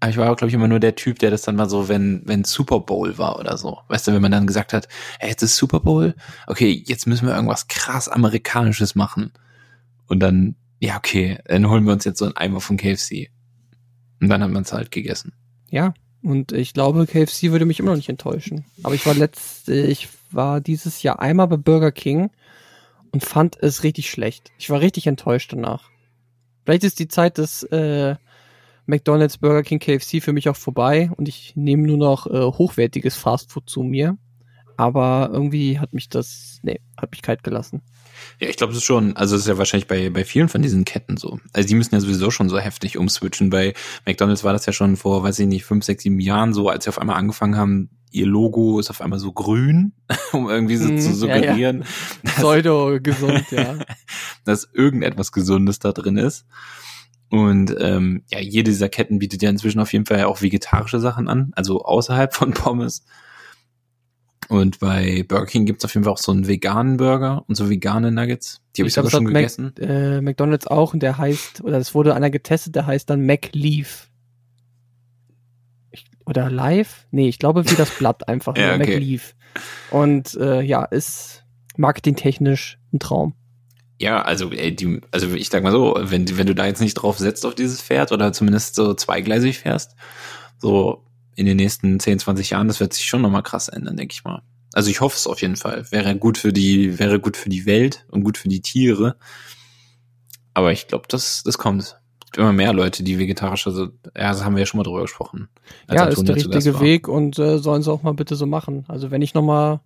Aber ich war, glaube ich, immer nur der Typ, der das dann mal so, wenn, wenn Super Bowl war oder so. Weißt du, wenn man dann gesagt hat, ey, jetzt ist Super Bowl, okay, jetzt müssen wir irgendwas krass Amerikanisches machen. Und dann, ja, okay, dann holen wir uns jetzt so einen Eimer von KFC. Und dann hat man es halt gegessen. Ja. Und ich glaube, KFC würde mich immer noch nicht enttäuschen. Aber ich war letzt, ich war dieses Jahr einmal bei Burger King und fand es richtig schlecht. Ich war richtig enttäuscht danach. Vielleicht ist die Zeit des äh, McDonald's, Burger King, KFC für mich auch vorbei und ich nehme nur noch äh, hochwertiges Fastfood zu mir. Aber irgendwie hat mich das, nee, hat mich kalt gelassen. Ja, ich glaube, das ist schon, also das ist ja wahrscheinlich bei, bei vielen von diesen Ketten so. Also die müssen ja sowieso schon so heftig umswitchen. Bei McDonalds war das ja schon vor, weiß ich nicht, fünf, sechs, sieben Jahren so, als sie auf einmal angefangen haben, ihr Logo ist auf einmal so grün, um irgendwie so Mhm, zu ja, ja. suggerieren, Pseudo gesund, ja. dass irgendetwas Gesundes da drin ist. Und ähm, ja, jede dieser Ketten bietet ja inzwischen auf jeden Fall auch vegetarische Sachen an, also außerhalb von Pommes. Und bei Burger King gibt's auf jeden Fall auch so einen veganen Burger und so vegane Nuggets. Die habe ich, glaub, sogar schon hat gegessen. Mac, äh, McDonald's auch und der heißt, oder es wurde einer getestet, der heißt dann McLeaf. Ich, oder Live? Nee, ich glaube wie das Blatt einfach, Ja, okay. McLeaf. Und äh, ja, ist marketingtechnisch ein Traum. Ja, also, ey, die, also ich sag mal so, wenn, wenn du da jetzt nicht drauf setzt auf dieses Pferd oder zumindest so zweigleisig fährst, so in den nächsten 10, 20 Jahren, das wird sich schon nochmal krass ändern, denke ich mal. Also ich hoffe es auf jeden Fall. Wäre gut für die, wäre gut für die Welt und gut für die Tiere. Aber ich glaube, das, das kommt. Es gibt immer mehr Leute, die vegetarisch, also, ja, das haben wir ja schon mal drüber gesprochen. ja, ist Antonia der richtige. Weg und äh, sollen sie auch mal bitte so machen. Also wenn ich nochmal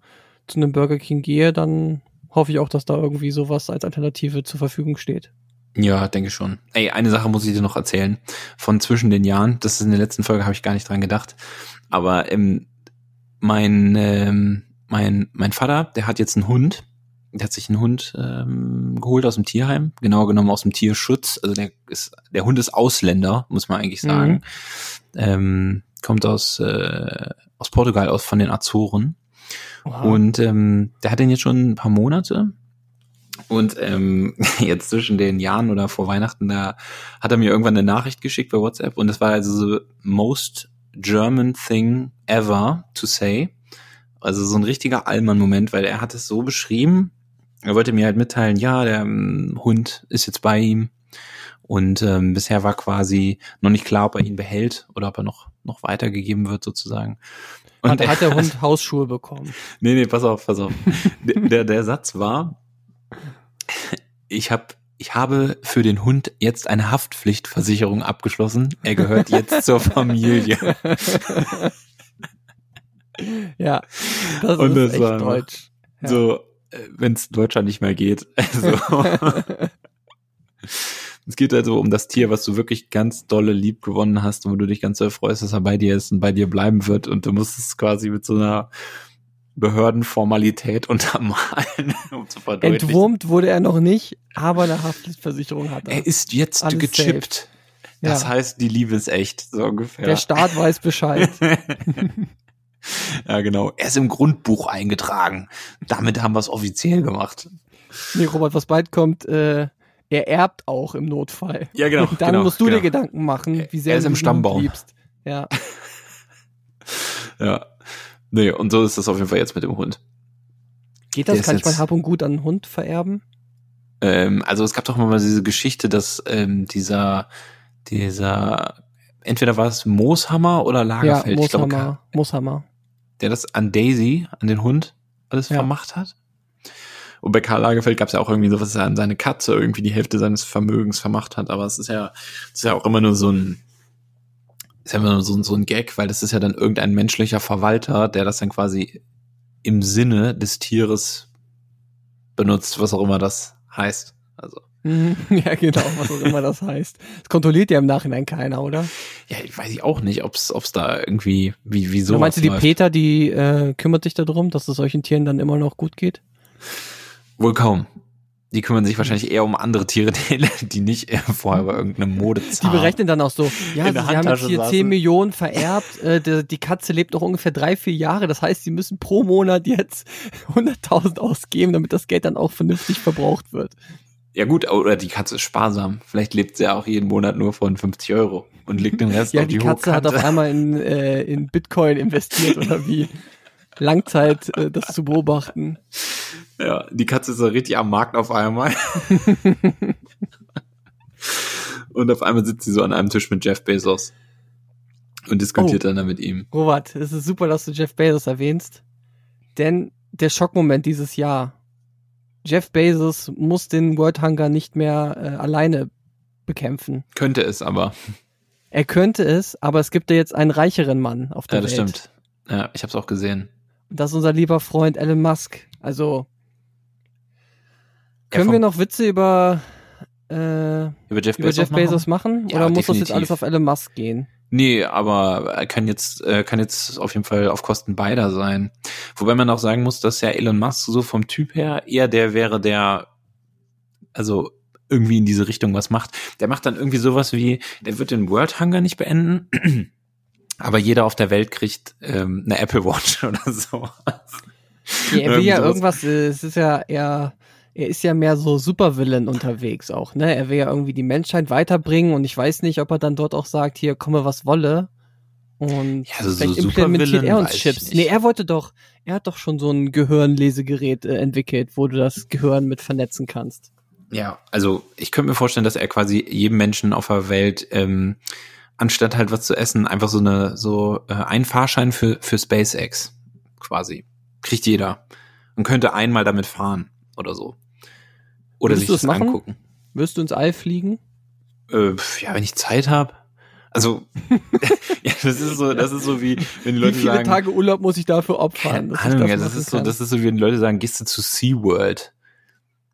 zu einem Burger King gehe, dann hoffe ich auch, dass da irgendwie sowas als Alternative zur Verfügung steht. Ja, denke schon. Ey, eine Sache muss ich dir noch erzählen. Von zwischen den Jahren. Das ist in der letzten Folge, habe ich gar nicht dran gedacht. Aber ähm, mein, ähm, mein, mein Vater, der hat jetzt einen Hund. Der hat sich einen Hund ähm, geholt aus dem Tierheim, genauer genommen aus dem Tierschutz. Also der ist, der Hund ist Ausländer, muss man eigentlich sagen. Ähm, kommt aus, äh, aus Portugal, aus von den Azoren. Oha. Und ähm, der hat den jetzt schon ein paar Monate. Und ähm, jetzt zwischen den Jahren oder vor Weihnachten, da hat er mir irgendwann eine Nachricht geschickt bei WhatsApp und das war also so most German thing ever to say. Also so ein richtiger Allmann-Moment, weil er hat es so beschrieben. Er wollte mir halt mitteilen, ja, der ähm, Hund ist jetzt bei ihm. Und ähm, bisher war quasi noch nicht klar, ob er ihn behält oder ob er noch, noch weitergegeben wird, sozusagen. Und hat, hat der Hund Hausschuhe bekommen? Nee, nee, pass auf, pass auf. der, der, Satz war, ich hab, ich habe für den Hund jetzt eine Haftpflichtversicherung abgeschlossen. Er gehört jetzt zur Familie. Ja, das Und ist das echt deutsch. Ja. So, wenn es Deutschland nicht mehr geht. Also, es geht also um das Tier, was du wirklich ganz dolle lieb gewonnen hast und wo du dich ganz doll freust, dass er bei dir ist und bei dir bleiben wird. Und du musst es quasi mit so einer Behördenformalität untermalen, um zu verdeutlichen. Entwurmt wurde er noch nicht, aber eine Haftpflichtversicherung hat er. Er ist jetzt Alles gechippt. Das Ja. heißt, die Liebe ist echt, so ungefähr. Der Staat weiß Bescheid. ja, genau. Er ist im Grundbuch eingetragen. Damit haben wir es offiziell gemacht. Nee, Robert, was bald kommt, äh, er erbt auch im Notfall. Ja, genau. Und dann genau, musst du genau. dir Gedanken machen, wie sehr Er ist du im Stammbaum. liebst. Ja. Ja. Nee, und so ist das auf jeden Fall jetzt mit dem Hund. Geht das? Kann ich mein Hab und Gut an einen Hund vererben? Ähm, also es gab doch mal diese Geschichte, dass ähm, dieser, dieser, entweder war es Mooshammer oder Lagerfeld, ja, ich glaube, Mooshammer. Mooshammer. der das an Daisy, an den Hund, alles Ja. vermacht hat. Und bei Karl Lagerfeld gab es ja auch irgendwie so, was er an seine Katze irgendwie die Hälfte seines Vermögens vermacht hat. Aber es ist ja, es ist ja auch immer nur so ein, ist ja immer nur so, ein- so ein Gag, weil das ist ja dann irgendein menschlicher Verwalter, der das dann quasi im Sinne des Tieres benutzt, was auch immer das heißt. Also, Mhm. Ja, genau, was auch immer das heißt. Das kontrolliert ja im Nachhinein keiner, oder? ja, ich weiß ich auch nicht, ob's, ob's da irgendwie, wie, wie so So, meinst du, die Peter, die äh, kümmert sich darum, dass es solchen Tieren dann immer noch gut geht? Wohl kaum. Die kümmern sich wahrscheinlich eher um andere Tiere, die, die nicht vorher bei irgendeinem Die Modezahn. berechnen dann auch so, ja, sie haben jetzt hier saßen. 10 Millionen vererbt, äh, die, die Katze lebt noch ungefähr drei, vier Jahre, das heißt, sie müssen pro Monat jetzt 100.000 ausgeben, damit das Geld dann auch vernünftig verbraucht wird. Ja gut, oder die Katze ist sparsam. Vielleicht lebt sie ja auch jeden Monat nur von 50 Euro und legt den Rest Ja, auf die die, Katze hat auf einmal in, äh, in Bitcoin investiert oder wie? Langzeit äh, das zu beobachten. Ja, die Katze ist so richtig am Markt auf einmal. und auf einmal sitzt sie so an einem Tisch mit Jeff Bezos und diskutiert Oh. dann mit ihm. Robert, es ist super, dass du Jeff Bezos erwähnst, denn der Schockmoment dieses Jahr. Jeff Bezos muss den World Hunger nicht mehr äh, alleine bekämpfen. Könnte es aber. Er könnte es, aber es gibt ja jetzt einen reicheren Mann auf der Ja, das Welt. stimmt. Ja, ich habe es auch gesehen. Und das ist unser lieber Freund Elon Musk. Also können vom- wir noch Witze über äh, Über Jeff über Bezos, Jeff machen? Bezos machen? Ja, Oder muss das jetzt definitiv. alles auf Elon Musk gehen? Nee, aber er kann jetzt, äh, kann jetzt auf jeden Fall auf Kosten beider sein. Wobei man auch sagen muss, dass ja Elon Musk so vom Typ her eher der wäre, der also irgendwie in diese Richtung was macht. Der macht dann irgendwie sowas wie, der wird den World Hunger nicht beenden, aber jeder auf der Welt kriegt ähm, eine Apple Watch oder so. Ja, er will ja irgendwas, es ist ja eher, er ist ja mehr so Supervillain unterwegs auch, ne? Er will ja irgendwie die Menschheit weiterbringen und ich weiß nicht, ob er dann dort auch sagt, hier komme was wolle. Und Ja, also so vielleicht implementiert Supervillain er uns Chips. Nee, er wollte doch, er hat doch schon so ein Gehirnlesegerät äh, entwickelt, wo du das Gehirn mit vernetzen kannst. Ja, also ich könnte mir vorstellen, dass er quasi jedem Menschen auf der Welt ähm, anstatt halt was zu essen, einfach so eine so äh, einen Fahrschein für für SpaceX quasi kriegt jeder und könnte einmal damit fahren oder so oder Würdest sich du das es machen? angucken. Wirst du ins All fliegen? Äh, ja, wenn ich Zeit habe. Also ja, das ist so, das ist so wie wenn die Wie Leute viele sagen, Tage Urlaub muss ich dafür opfern? keine Ahnung, ja, das ist so, kann? das ist so wie wenn Leute sagen, gehst du zu SeaWorld.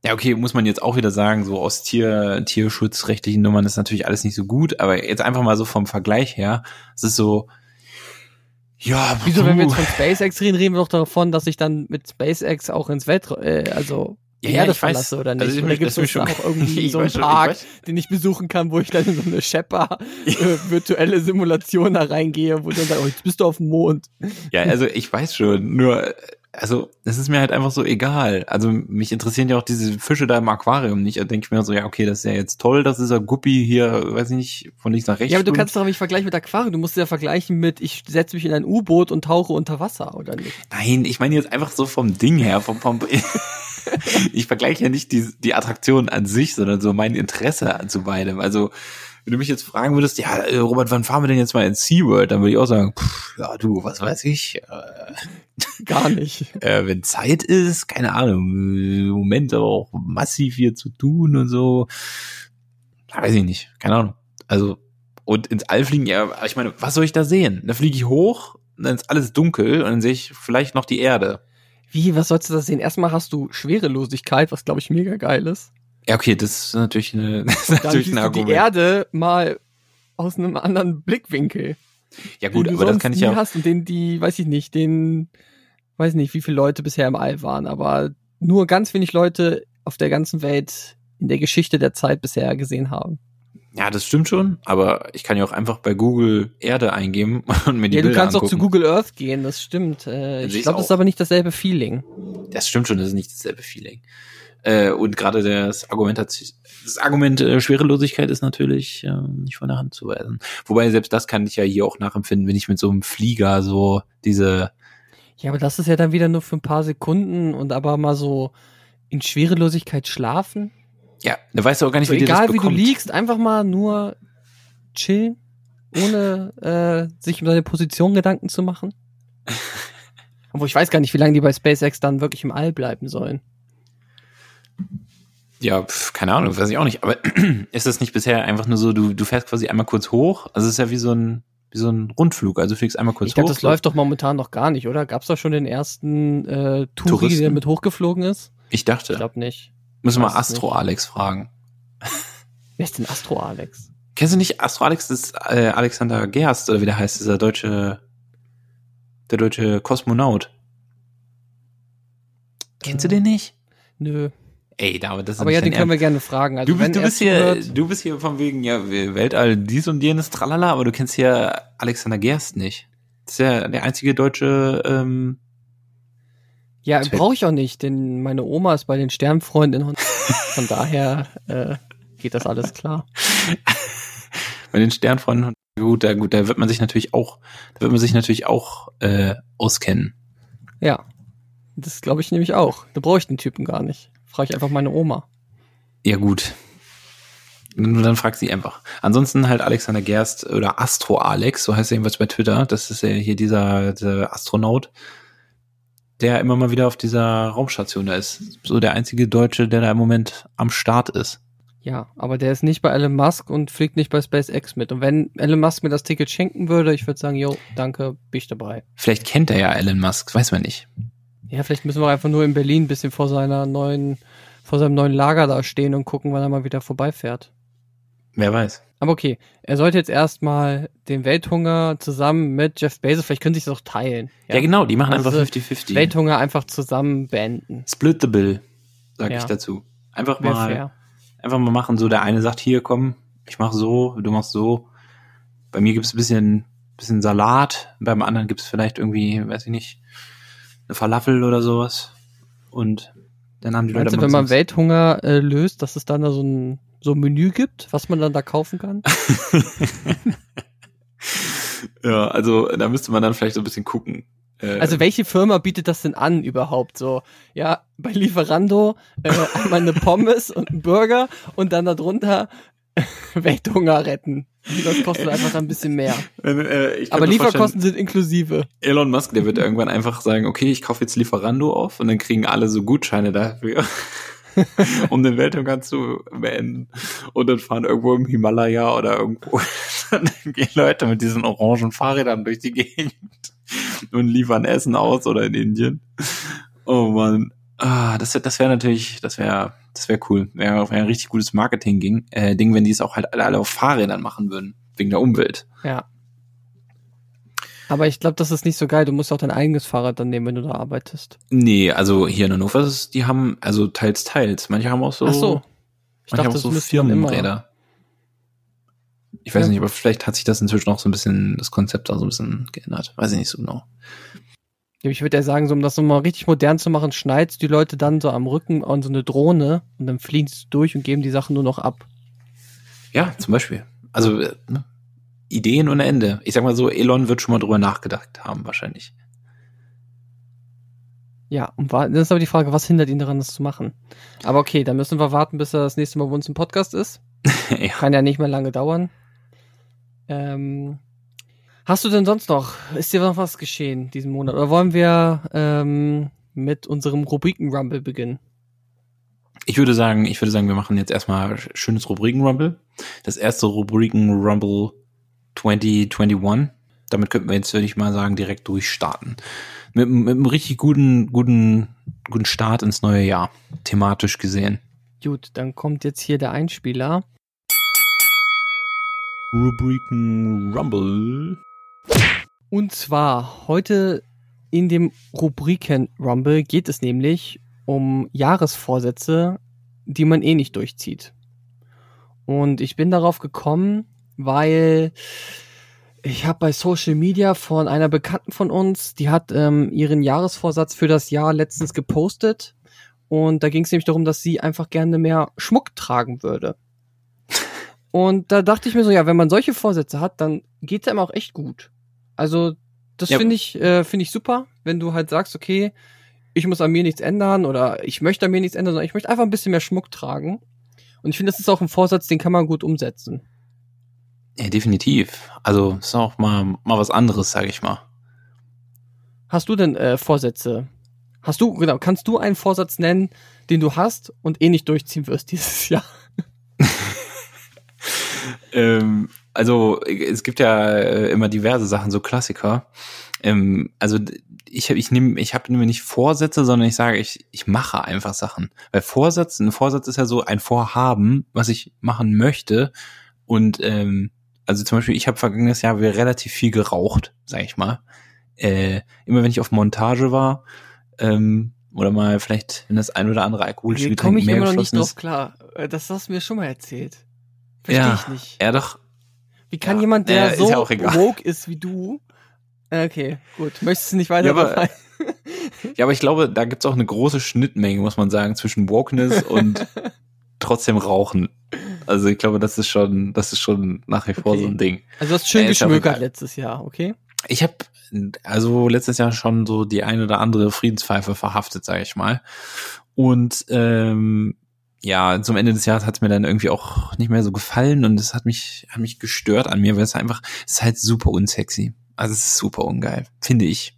Ja, okay, muss man jetzt auch wieder sagen, so aus Tier, tierschutzrechtlichen Nummern ist natürlich alles nicht so gut, aber jetzt einfach mal so vom Vergleich her, es ist so, ja, Wieso, wenn wir jetzt von SpaceX reden, reden wir doch davon, dass ich dann mit SpaceX auch ins Weltraum, äh, also die Ja, Erde ich weiß. verlasse oder nicht. Also ich- oder das gibt es da schon- auch irgendwie Ich so einen weiß schon, ich Park, weiß- den ich besuchen kann, wo ich dann in so eine Shepper äh, virtuelle Simulation da reingehe, wo dann sage, oh, jetzt bist du auf dem Mond. Ja, also ich weiß schon, nur, also es ist mir halt einfach so egal. Also mich interessieren ja auch diese Fische da im Aquarium nicht. Da denke ich mir so, ja, okay, das ist ja jetzt toll, dass dieser Guppi hier, weiß ich nicht, von links nach rechts Ja, aber du kannst doch nicht vergleichen mit Aquarium. Du musst ja vergleichen mit, ich setze mich in ein U-Boot und tauche unter Wasser, oder nicht? Nein, ich meine jetzt einfach so vom Ding her, vom, vom ich vergleiche ja nicht die, die Attraktion an sich, sondern so mein Interesse zu beidem. Also, wenn du mich jetzt fragen würdest, ja, äh, Robert, wann fahren wir denn jetzt mal in SeaWorld? Dann würde ich auch sagen, pff, ja, du, was weiß ich, äh, Gar nicht. äh, wenn Zeit ist, keine Ahnung, im Moment aber auch massiv hier zu tun und so. Ja, Weiß ich nicht, keine Ahnung. Also, und ins All fliegen, ja, ich meine, was soll ich da sehen? Da fliege ich hoch, dann ist alles dunkel und dann sehe ich vielleicht noch die Erde. Wie, was sollst du da sehen? Erstmal hast du Schwerelosigkeit, was glaube ich mega geil ist. Ja, okay, das ist natürlich, eine, das ist natürlich ein du die Argument. Erde mal aus einem anderen Blickwinkel. ja gut, aber das kann ich ja. hast und den die, weiß ich nicht, den, weiß nicht, wie viele Leute bisher im All waren, aber nur ganz wenig Leute auf der ganzen Welt in der Geschichte der Zeit bisher gesehen haben. Ja, das stimmt schon, aber ich kann ja auch einfach bei Google Erde eingeben und mir die ja, du Bilder kannst auch angucken. zu Google Earth gehen, das stimmt. Äh, ich glaube, das ist auch. aber nicht dasselbe Feeling. Das stimmt schon, das ist nicht dasselbe Feeling. Äh, und gerade das Argument hat das Argument äh, Schwerelosigkeit ist natürlich äh, nicht von der Hand zu weisen. Wobei selbst das kann ich ja hier auch nachempfinden, wenn ich mit so einem Flieger so diese Ja, aber das ist ja dann wieder nur für ein paar Sekunden und aber mal so in Schwerelosigkeit schlafen. Ja, da weißt du auch gar nicht, So, wie dir das egal wie du liegst, einfach mal nur chillen, ohne äh, sich um deine Position Gedanken zu machen. Obwohl ich weiß gar nicht, wie lange die bei SpaceX dann wirklich im All bleiben sollen. Ja, pf, keine Ahnung, weiß ich auch nicht. Aber ist das nicht bisher einfach nur so, du, du fährst quasi einmal kurz hoch? Also es ist ja wie so ein, wie so ein Rundflug. Also du fliegst einmal kurz ich glaube, hoch. das läuft doch momentan noch gar nicht, oder? Gab es da schon den ersten äh, Touri, Touristen? der mit hochgeflogen ist? Ich dachte, Ich glaube nicht. Müssen wir Astro nicht. Alex fragen. Wer ist denn Astro Alex? Kennst du nicht Astro Alex? Das ist äh, Alexander Gerst, oder wie der heißt, dieser deutsche, der deutsche Kosmonaut. Kennst du den nicht? Nö. Ey, David, das ist Aber ja, den können wir gerne fragen. Also Du bist, du bist hier, du bist hier von wegen, ja, Weltall, dies und jenes, tralala, aber du kennst hier Alexander Gerst nicht. Das ist ja der einzige deutsche, ähm, Ja, brauche ich auch nicht, denn meine Oma ist bei den Sternfreunden. und Von daher äh, geht das alles klar. bei den Sternfreunden. Gut, da, gut, da wird man sich natürlich auch, da wird man sich natürlich auch äh, auskennen. Ja, das glaube ich nämlich auch. Da brauche ich den Typen gar nicht. Frage ich einfach meine Oma. Ja, gut. Nur dann fragt sie einfach. Ansonsten halt Alexander Gerst oder Astro Alex, so heißt er jedenfalls bei Twitter. Das ist ja hier dieser, dieser Astronaut, der immer mal wieder auf dieser Raumstation da ist. So der einzige Deutsche, der da im Moment am Start ist. Ja, aber der ist nicht bei Elon Musk und fliegt nicht bei SpaceX mit. Und wenn Elon Musk mir das Ticket schenken würde, ich würde sagen, jo, danke, bin ich dabei. Vielleicht kennt er ja Elon Musk, weiß man nicht. Ja, vielleicht müssen wir einfach nur in Berlin ein bisschen vor seiner neuen, vor seinem neuen Lager da stehen und gucken, wann er mal wieder vorbeifährt. Wer weiß. Aber okay, er sollte jetzt erstmal den Welthunger zusammen mit Jeff Bezos, vielleicht können sie sich das auch teilen. Ja, genau, die machen Also einfach 50-50. Welthunger einfach zusammen beenden. Split the bill, sag Ja. ich dazu. Einfach mal, fair. einfach mal machen. So der eine sagt, hier komm, ich mach so, du machst so. Bei mir gibt's ein bisschen, bisschen Salat, beim anderen gibt's vielleicht irgendwie, weiß ich nicht, eine Falafel oder sowas. Und dann haben die Leute mal wenn man Welthunger äh, löst, dass es dann da so ein, so ein Menü gibt, was man dann da kaufen kann? Ja, also da müsste man dann vielleicht so ein bisschen gucken. Äh, Also welche Firma bietet das denn an überhaupt so? Ja, bei Lieferando äh, einmal eine Pommes und einen Burger und dann darunter Welthunger retten. Das kostet einfach ein bisschen mehr. äh, kann Aber Lieferkosten sind inklusive. Elon Musk, der wird irgendwann einfach sagen, okay, ich kaufe jetzt Lieferando auf und dann kriegen alle so Gutscheine dafür, um den Welthunger zu beenden. Und dann fahren irgendwo im Himalaya oder irgendwo, dann gehen Leute mit diesen orangen Fahrrädern durch die Gegend und liefern Essen aus oder in Indien. Oh man, ah, das, das wäre natürlich, das wäre, das wäre cool. Wäre wär ein richtig gutes Marketing-Ding, äh, Ding, wenn die es auch halt alle auf Fahrrädern machen würden, wegen der Umwelt. Ja. Aber ich glaube, das ist nicht so geil. Du musst auch dein eigenes Fahrrad dann nehmen, wenn du da arbeitest. Nee, also hier in Hannover, ist, die haben also teils, teils. Manche haben auch so, Ach so. Ich manche dachte, haben auch so. Firmenräder. Ich weiß Ja. nicht, aber vielleicht hat sich das inzwischen auch so ein bisschen, das Konzept da so ein bisschen geändert. Weiß ich nicht so genau. Ich würde ja sagen, so um das nochmal richtig modern zu machen, schneidest die Leute dann so am Rücken an so eine Drohne und dann fliegen sie durch und geben die Sachen nur noch ab. Ja, zum Beispiel. Also äh, ne? Ideen ohne Ende. Ich sag mal so, Elon wird schon mal drüber nachgedacht haben, wahrscheinlich. Ja, und wa- das ist aber die Frage, was hindert ihn daran, das zu machen? Aber okay, dann müssen wir warten, bis er das nächste Mal bei uns im Podcast ist. ja. Kann ja nicht mehr lange dauern. Ähm, hast du denn sonst noch, ist dir noch was geschehen diesen Monat? Oder wollen wir ähm, mit unserem Rubriken-Rumble beginnen? Ich würde sagen, ich würde sagen, wir machen jetzt erstmal schönes Rubriken-Rumble. Das erste Rubriken-Rumble 2021. Damit könnten wir jetzt, würde ich mal sagen, direkt durchstarten. Mit, mit einem richtig guten, guten, guten Start ins neue Jahr. Thematisch gesehen. Gut, dann kommt jetzt hier der Einspieler. Rubriken Rumble. Und zwar heute in dem Rubriken Rumble geht es nämlich um Jahresvorsätze, die man eh nicht durchzieht. Und ich bin darauf gekommen, weil ich habe bei Social Media von einer Bekannten von uns, die hat ähm, ihren Jahresvorsatz für das Jahr letztens gepostet. Und da ging es nämlich darum, dass sie einfach gerne mehr Schmuck tragen würde. Und da dachte ich mir so, ja, wenn man solche Vorsätze hat, dann geht's einem auch echt gut. Also das Ja. finde ich äh, finde ich super, wenn du halt sagst, okay, ich muss an mir nichts ändern oder ich möchte an mir nichts ändern, sondern ich möchte einfach ein bisschen mehr Schmuck tragen. Und ich finde, das ist auch ein Vorsatz, den kann man gut umsetzen. Ja, definitiv. Also ist auch mal, mal was anderes, sage ich mal. Hast du denn äh, Vorsätze? Hast du, genau, kannst du einen Vorsatz nennen, den du hast und eh nicht durchziehen wirst dieses Jahr? Ähm, also es gibt ja äh, immer diverse Sachen, so Klassiker. Ähm, also ich habe ich nehme ich habe mir nicht Vorsätze, sondern ich sage, ich ich mache einfach Sachen. Weil Vorsatz, ein Vorsatz ist ja so ein Vorhaben, was ich machen möchte. Und ähm, also zum Beispiel, ich habe vergangenes Jahr relativ viel geraucht, sage ich mal. Äh, immer wenn ich auf Montage war ähm, oder mal vielleicht, wenn das ein oder andere alkoholische Getränk komme ich mehr immer noch nicht ist. klar. Äh, Das hast du mir schon mal erzählt. Verstehe Ja, ich nicht. ja doch. Wie kann ja. jemand, der ist so ja woke ist wie du, Äh, okay, gut, möchtest du nicht weiter Ja, aber-? Ja, aber ich glaube, da gibt's auch eine große Schnittmenge, muss man sagen, zwischen Wokeness und trotzdem Rauchen. Also ich glaube, das ist schon, das ist schon nach wie vor Okay. so ein Ding. Also du hast schön Äh, ist geschmökert letztes Jahr, okay? Ich habe also letztes Jahr schon so die eine oder andere Friedenspfeife verhaftet, sage ich mal. Und ähm, ja, zum Ende des Jahres hat es mir dann irgendwie auch nicht mehr so gefallen und es hat mich, hat mich gestört an mir, weil es einfach, es ist halt super unsexy. Also es ist super ungeil, finde ich.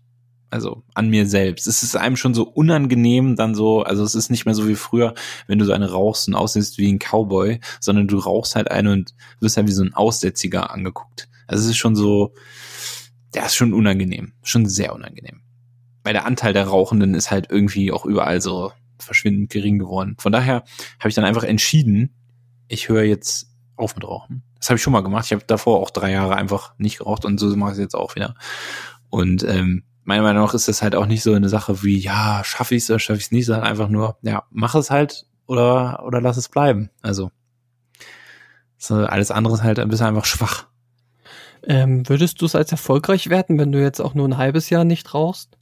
Also an mir selbst. Es ist einem schon so unangenehm, dann so, also es ist nicht mehr so wie früher, wenn du so eine rauchst und aussiehst wie ein Cowboy, sondern du rauchst halt eine und wirst halt wie so ein Aussätziger angeguckt. Also es ist schon so, der ist schon unangenehm, schon sehr unangenehm. Weil der Anteil der Rauchenden ist halt irgendwie auch überall so verschwindend gering geworden. Von daher habe ich dann einfach entschieden, ich höre jetzt auf mit Rauchen. Das habe ich schon mal gemacht. Ich habe davor auch drei Jahre einfach nicht geraucht und so mache ich es jetzt auch wieder. Und ähm, meiner Meinung nach ist das halt auch nicht so eine Sache wie, ja, schaffe ich es oder schaffe ich es nicht, sondern einfach nur, ja, mach es halt oder, oder lass es bleiben. Also so, alles andere ist halt ein bisschen einfach schwach. Ähm, würdest du es als erfolgreich werten, wenn du jetzt auch nur ein halbes Jahr nicht rauchst?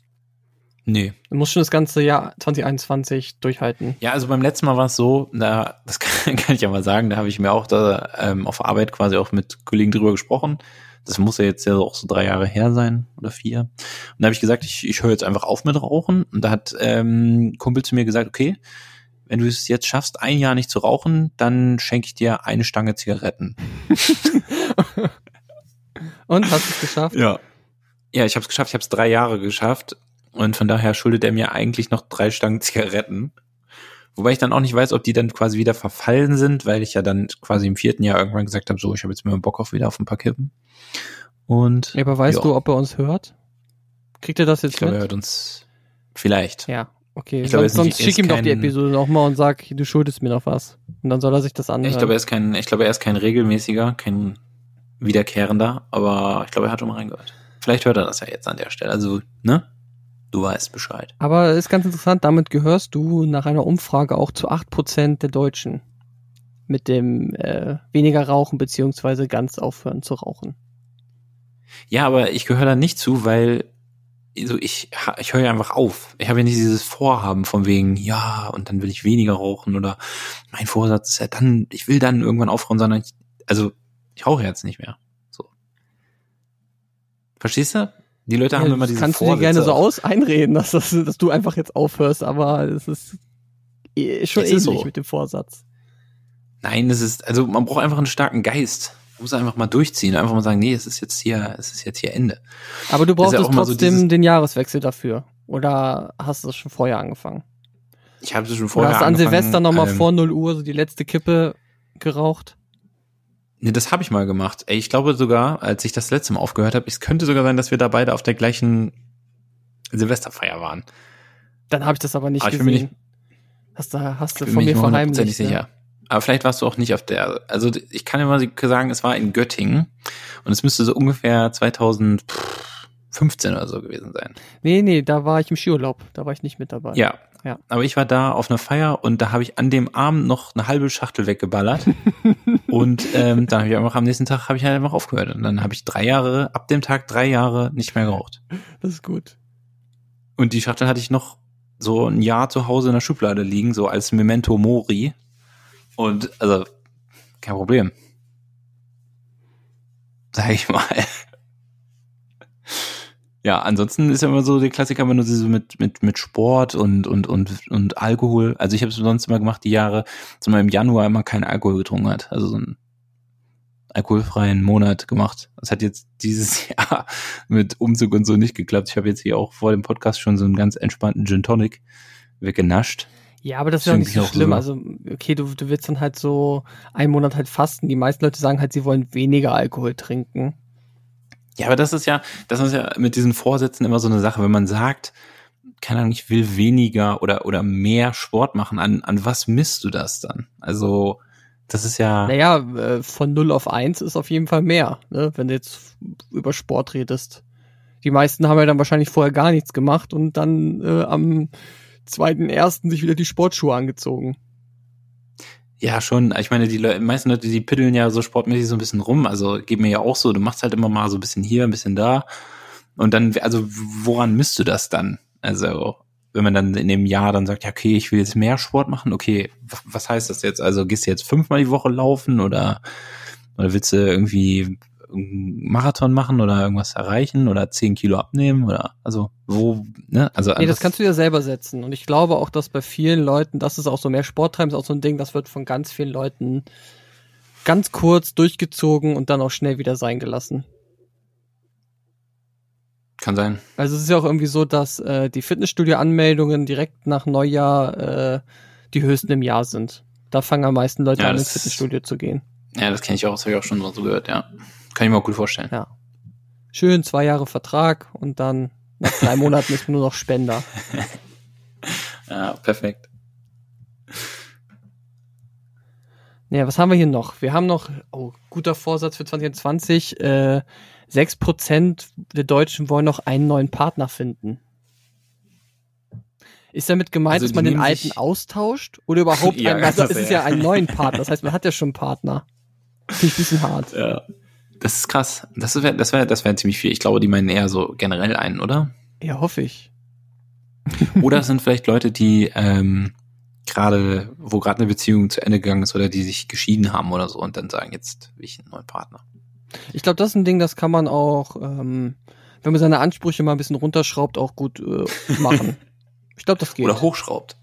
Nee, Du musst schon das ganze Jahr 2021 durchhalten. Ja, also beim letzten Mal war es so, da, das kann, kann ich ja mal sagen, da habe ich mir auch da ähm, auf Arbeit quasi auch mit Kollegen drüber gesprochen. Das muss ja jetzt ja auch so drei Jahre her sein oder vier. Und da habe ich gesagt, ich, ich höre jetzt einfach auf mit Rauchen. Und da hat ähm, Kumpel zu mir gesagt, okay, wenn du es jetzt schaffst, ein Jahr nicht zu rauchen, dann schenke ich dir eine Stange Zigaretten. Und hast du es geschafft? Ja. Ja, ich habe es geschafft, ich habe es drei Jahre geschafft. Und von daher schuldet er mir eigentlich noch drei Stangen Zigaretten. Wobei ich dann auch nicht weiß, ob die dann quasi wieder verfallen sind, weil ich ja dann quasi im vierten Jahr irgendwann gesagt habe, so, ich habe jetzt mal Bock auf wieder auf ein paar Kippen. Und Ja, aber weißt Ja. du, ob er uns hört? Kriegt er das jetzt ich glaube, er mit? hört uns vielleicht. Ja, okay. Ich glaube, er sonst ist sonst schick er ihm ist doch die kein- Episode nochmal und sag, du schuldest mir noch was. Und dann soll er sich das anhören. Ich glaube, er ist kein, ich glaube, er ist kein regelmäßiger, kein wiederkehrender, aber ich glaube, er hat schon mal reingehört. Vielleicht hört er das ja jetzt an der Stelle. Also, ne? Du weißt Bescheid. Aber ist ganz interessant, damit gehörst du nach einer Umfrage auch zu 8% der Deutschen. Mit dem äh, weniger rauchen beziehungsweise ganz aufhören zu rauchen. Ja, aber ich gehöre da nicht zu, weil also ich, ich höre ja einfach auf. Ich habe ja nicht dieses Vorhaben von wegen, ja, und dann will ich weniger rauchen oder mein Vorsatz ist ja dann, ich will dann irgendwann aufhören, sondern ich, also ich rauche jetzt nicht mehr. So. Verstehst du? Die Leute Ja, haben immer das diese kannst du dir Vorsätze. gerne so aus einreden, dass, das, dass du einfach jetzt aufhörst, aber es ist eh- schon Es ähnlich so. mit dem Vorsatz. Nein, das ist, also man braucht einfach einen starken Geist. Man muss einfach mal durchziehen, einfach mal sagen, nee, es ist jetzt hier, es ist jetzt hier Ende. Aber du Das ja brauchst so trotzdem dieses- den Jahreswechsel dafür. Oder hast du es schon vorher angefangen? Ich habe es schon Oder vorher hast du an angefangen, Silvester nochmal ähm, vor 0 Uhr so die letzte Kippe geraucht? Nee, das habe ich mal gemacht. Ey, ich glaube sogar, als ich das letzte Mal aufgehört habe, es könnte sogar sein, dass wir da beide auf der gleichen Silvesterfeier waren. Dann habe ich das aber nicht Aber ich bin mir gesehen. hast du, hast du Ich bin von mir mir nicht mal hundertprozentig verheimlicht. Ne? sicher. Aber vielleicht warst du auch nicht auf der, also ich kann immer sagen, es war in Göttingen und es müsste so ungefähr 2015 oder so gewesen sein. Nee, nee, da war ich im Skiurlaub. Da war ich nicht mit dabei. Ja. Ja. Aber ich war da auf einer Feier und da habe ich an dem Abend noch eine halbe Schachtel weggeballert. und ähm, dann habe ich einfach am nächsten Tag habe ich halt einfach aufgehört. Und dann habe ich drei Jahre, ab dem Tag drei Jahre nicht mehr geraucht. Das ist gut. Und die Schachtel hatte ich noch so ein Jahr zu Hause in der Schublade liegen, so als Memento Mori. Und also, kein Problem. Sag ich mal. Ja, ansonsten ist ja immer so der Klassiker, wenn du sie so mit, mit, mit Sport und, und, und, und Alkohol. Also ich habe es sonst immer gemacht, die Jahre, dass man im Januar immer keinen Alkohol getrunken hat. Also so einen alkoholfreien Monat gemacht. Das hat jetzt dieses Jahr mit Umzug und so nicht geklappt. Ich habe jetzt hier auch vor dem Podcast schon so einen ganz entspannten Gin Tonic weggenascht. Ja, aber das ist ja nicht so schlimm. so- Also, okay, du, du willst dann halt so einen Monat halt fasten. Die meisten Leute sagen halt, sie wollen weniger Alkohol trinken. Ja, aber das ist ja, das ist ja mit diesen Vorsätzen immer so eine Sache, wenn man sagt, keine Ahnung, ich will weniger oder, oder mehr Sport machen, an, an was misst du das dann? Also, das ist ja, Naja, äh, von 0 auf 1 ist auf jeden Fall mehr, ne? wenn du jetzt über Sport redest. Die meisten haben ja dann wahrscheinlich vorher gar nichts gemacht und dann äh, am zweiten ersten sich wieder die Sportschuhe angezogen. Ja schon, ich meine, die Leute, meisten Leute, die piddeln ja so sportmäßig so ein bisschen rum, also geht mir ja auch so, du machst halt immer mal so ein bisschen hier, ein bisschen da. Und dann, also woran misst du das dann? Also, wenn man dann in dem Jahr dann sagt, ja, okay, ich will jetzt mehr Sport machen, okay, was heißt das jetzt? Also gehst du jetzt fünfmal die Woche laufen oder, oder willst du irgendwie einen Marathon machen oder irgendwas erreichen oder zehn Kilo abnehmen oder, also, wo, ne, also, Nee, das kannst du ja selber setzen. Und ich glaube auch, dass bei vielen Leuten, das ist auch so mehr Sport treiben, ist auch so ein Ding, das wird von ganz vielen Leuten ganz kurz durchgezogen und dann auch schnell wieder sein gelassen. kann sein. Also es ist ja auch irgendwie so, dass äh, die Fitnessstudio-Anmeldungen direkt nach Neujahr äh, die höchsten im Jahr sind. Da fangen am meisten Leute Ja, an, ins Fitnessstudio zu gehen. Ja, das kenne ich auch, das habe ich auch schon so gehört, ja. Kann ich mir auch gut vorstellen. Ja. Schön, zwei Jahre Vertrag und dann nach drei Monaten ist man nur noch Spender. Ja, perfekt. Ja, was haben wir hier noch? Wir haben noch, oh, guter Vorsatz für 2020, äh, 6% der Deutschen wollen noch einen neuen Partner finden. Ist damit gemeint, Also dass man den alten austauscht? Oder überhaupt Ja, einen, also das es ist ja. ja einen neuen Partner, das heißt, man hat ja schon einen Partner. Finde ich ein bisschen hart. Ja. Das ist krass. Das wäre das wär, das wär ziemlich viel. Ich glaube, die meinen eher so generell einen, oder? Ja, hoffe ich. Oder es sind vielleicht Leute, die ähm, gerade, wo gerade eine Beziehung zu Ende gegangen ist oder die sich geschieden haben oder so und dann sagen, jetzt will ich einen neuen Partner. Ich glaube, das ist ein Ding, das kann man auch, ähm, wenn man seine Ansprüche mal ein bisschen runterschraubt, auch gut äh, machen. ich glaube, das geht. Oder hochschraubt.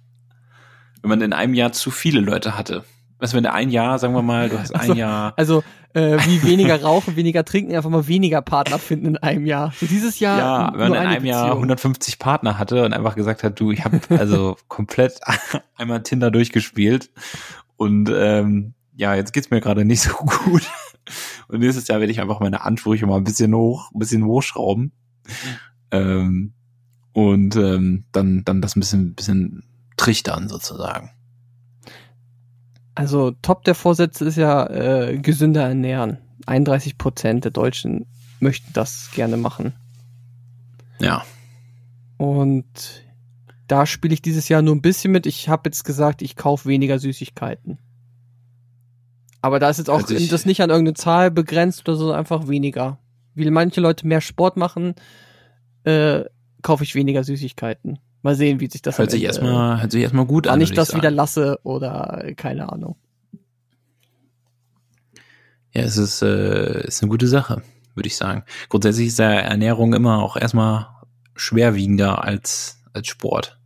Wenn man in einem Jahr zu viele Leute hatte. Du, wenn du ein Jahr, sagen wir mal, du hast ein Also, Jahr. Also, äh, wie weniger rauchen, weniger trinken, einfach mal weniger Partner finden in einem Jahr. So dieses Jahr. Ja, nur wenn man in eine einem Jahr Beziehung. 150 Partner hatte und einfach gesagt hat, du, ich habe also komplett einmal Tinder durchgespielt und ähm, ja, jetzt geht's mir gerade nicht so gut. Und nächstes Jahr werde ich einfach meine Ansprüche mal ein bisschen hoch, ein bisschen hochschrauben. Ähm, und ähm, dann, dann das ein bisschen, bisschen trichtern sozusagen. Also, Top der Vorsätze ist ja äh, gesünder ernähren. 31 Prozent der Deutschen möchten das gerne machen. Ja. Und da spiele ich dieses Jahr nur ein bisschen mit. Ich habe jetzt gesagt, ich kaufe weniger Süßigkeiten. Aber da ist jetzt auch Also ich- das nicht an irgendeine Zahl begrenzt oder so, einfach weniger. Wie manche Leute mehr Sport machen, äh, kaufe ich weniger Süßigkeiten. Mal sehen, wie sich das Hört sich Ende- erstmal, hört sich erstmal gut wann an. ich würd das sagen. wieder lasse oder keine Ahnung. Ja, es ist, äh, ist eine gute Sache, würde ich sagen. Grundsätzlich ist ja Ernährung immer auch erstmal schwerwiegender als, als Sport,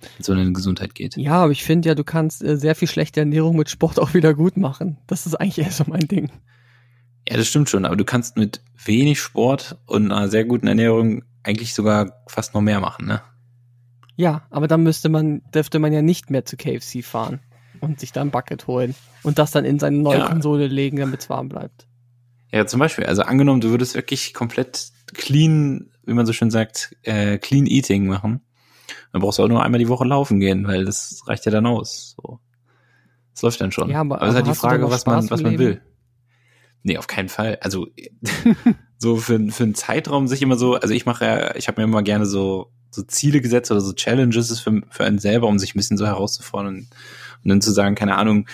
wenn es um deine Gesundheit geht. Ja, aber ich finde ja, du kannst äh, sehr viel schlechte Ernährung mit Sport auch wieder gut machen. Das ist eigentlich eher so mein Ding. Ja, das stimmt schon, aber du kannst mit wenig Sport und einer sehr guten Ernährung eigentlich sogar fast noch mehr machen, ne? Ja, aber dann müsste man, dürfte man ja nicht mehr zu KFC fahren und sich da ein Bucket holen und das dann in seine neue Ja. Konsole legen, damit es warm bleibt. Ja, zum Beispiel, also angenommen, du würdest wirklich komplett clean, wie man so schön sagt, äh, clean eating machen, dann brauchst du auch nur einmal die Woche laufen gehen, weil das reicht ja dann aus. So. Das läuft dann schon. Ja, aber- es ist halt aber die Frage, was man, was man will. Nee, auf keinen Fall. Also so für, für einen Zeitraum sich immer so, also ich mache ja, ich habe mir immer gerne so, so Ziele gesetzt oder so Challenges für, für einen selber, um sich ein bisschen so herauszufordern und, und dann zu sagen, keine Ahnung,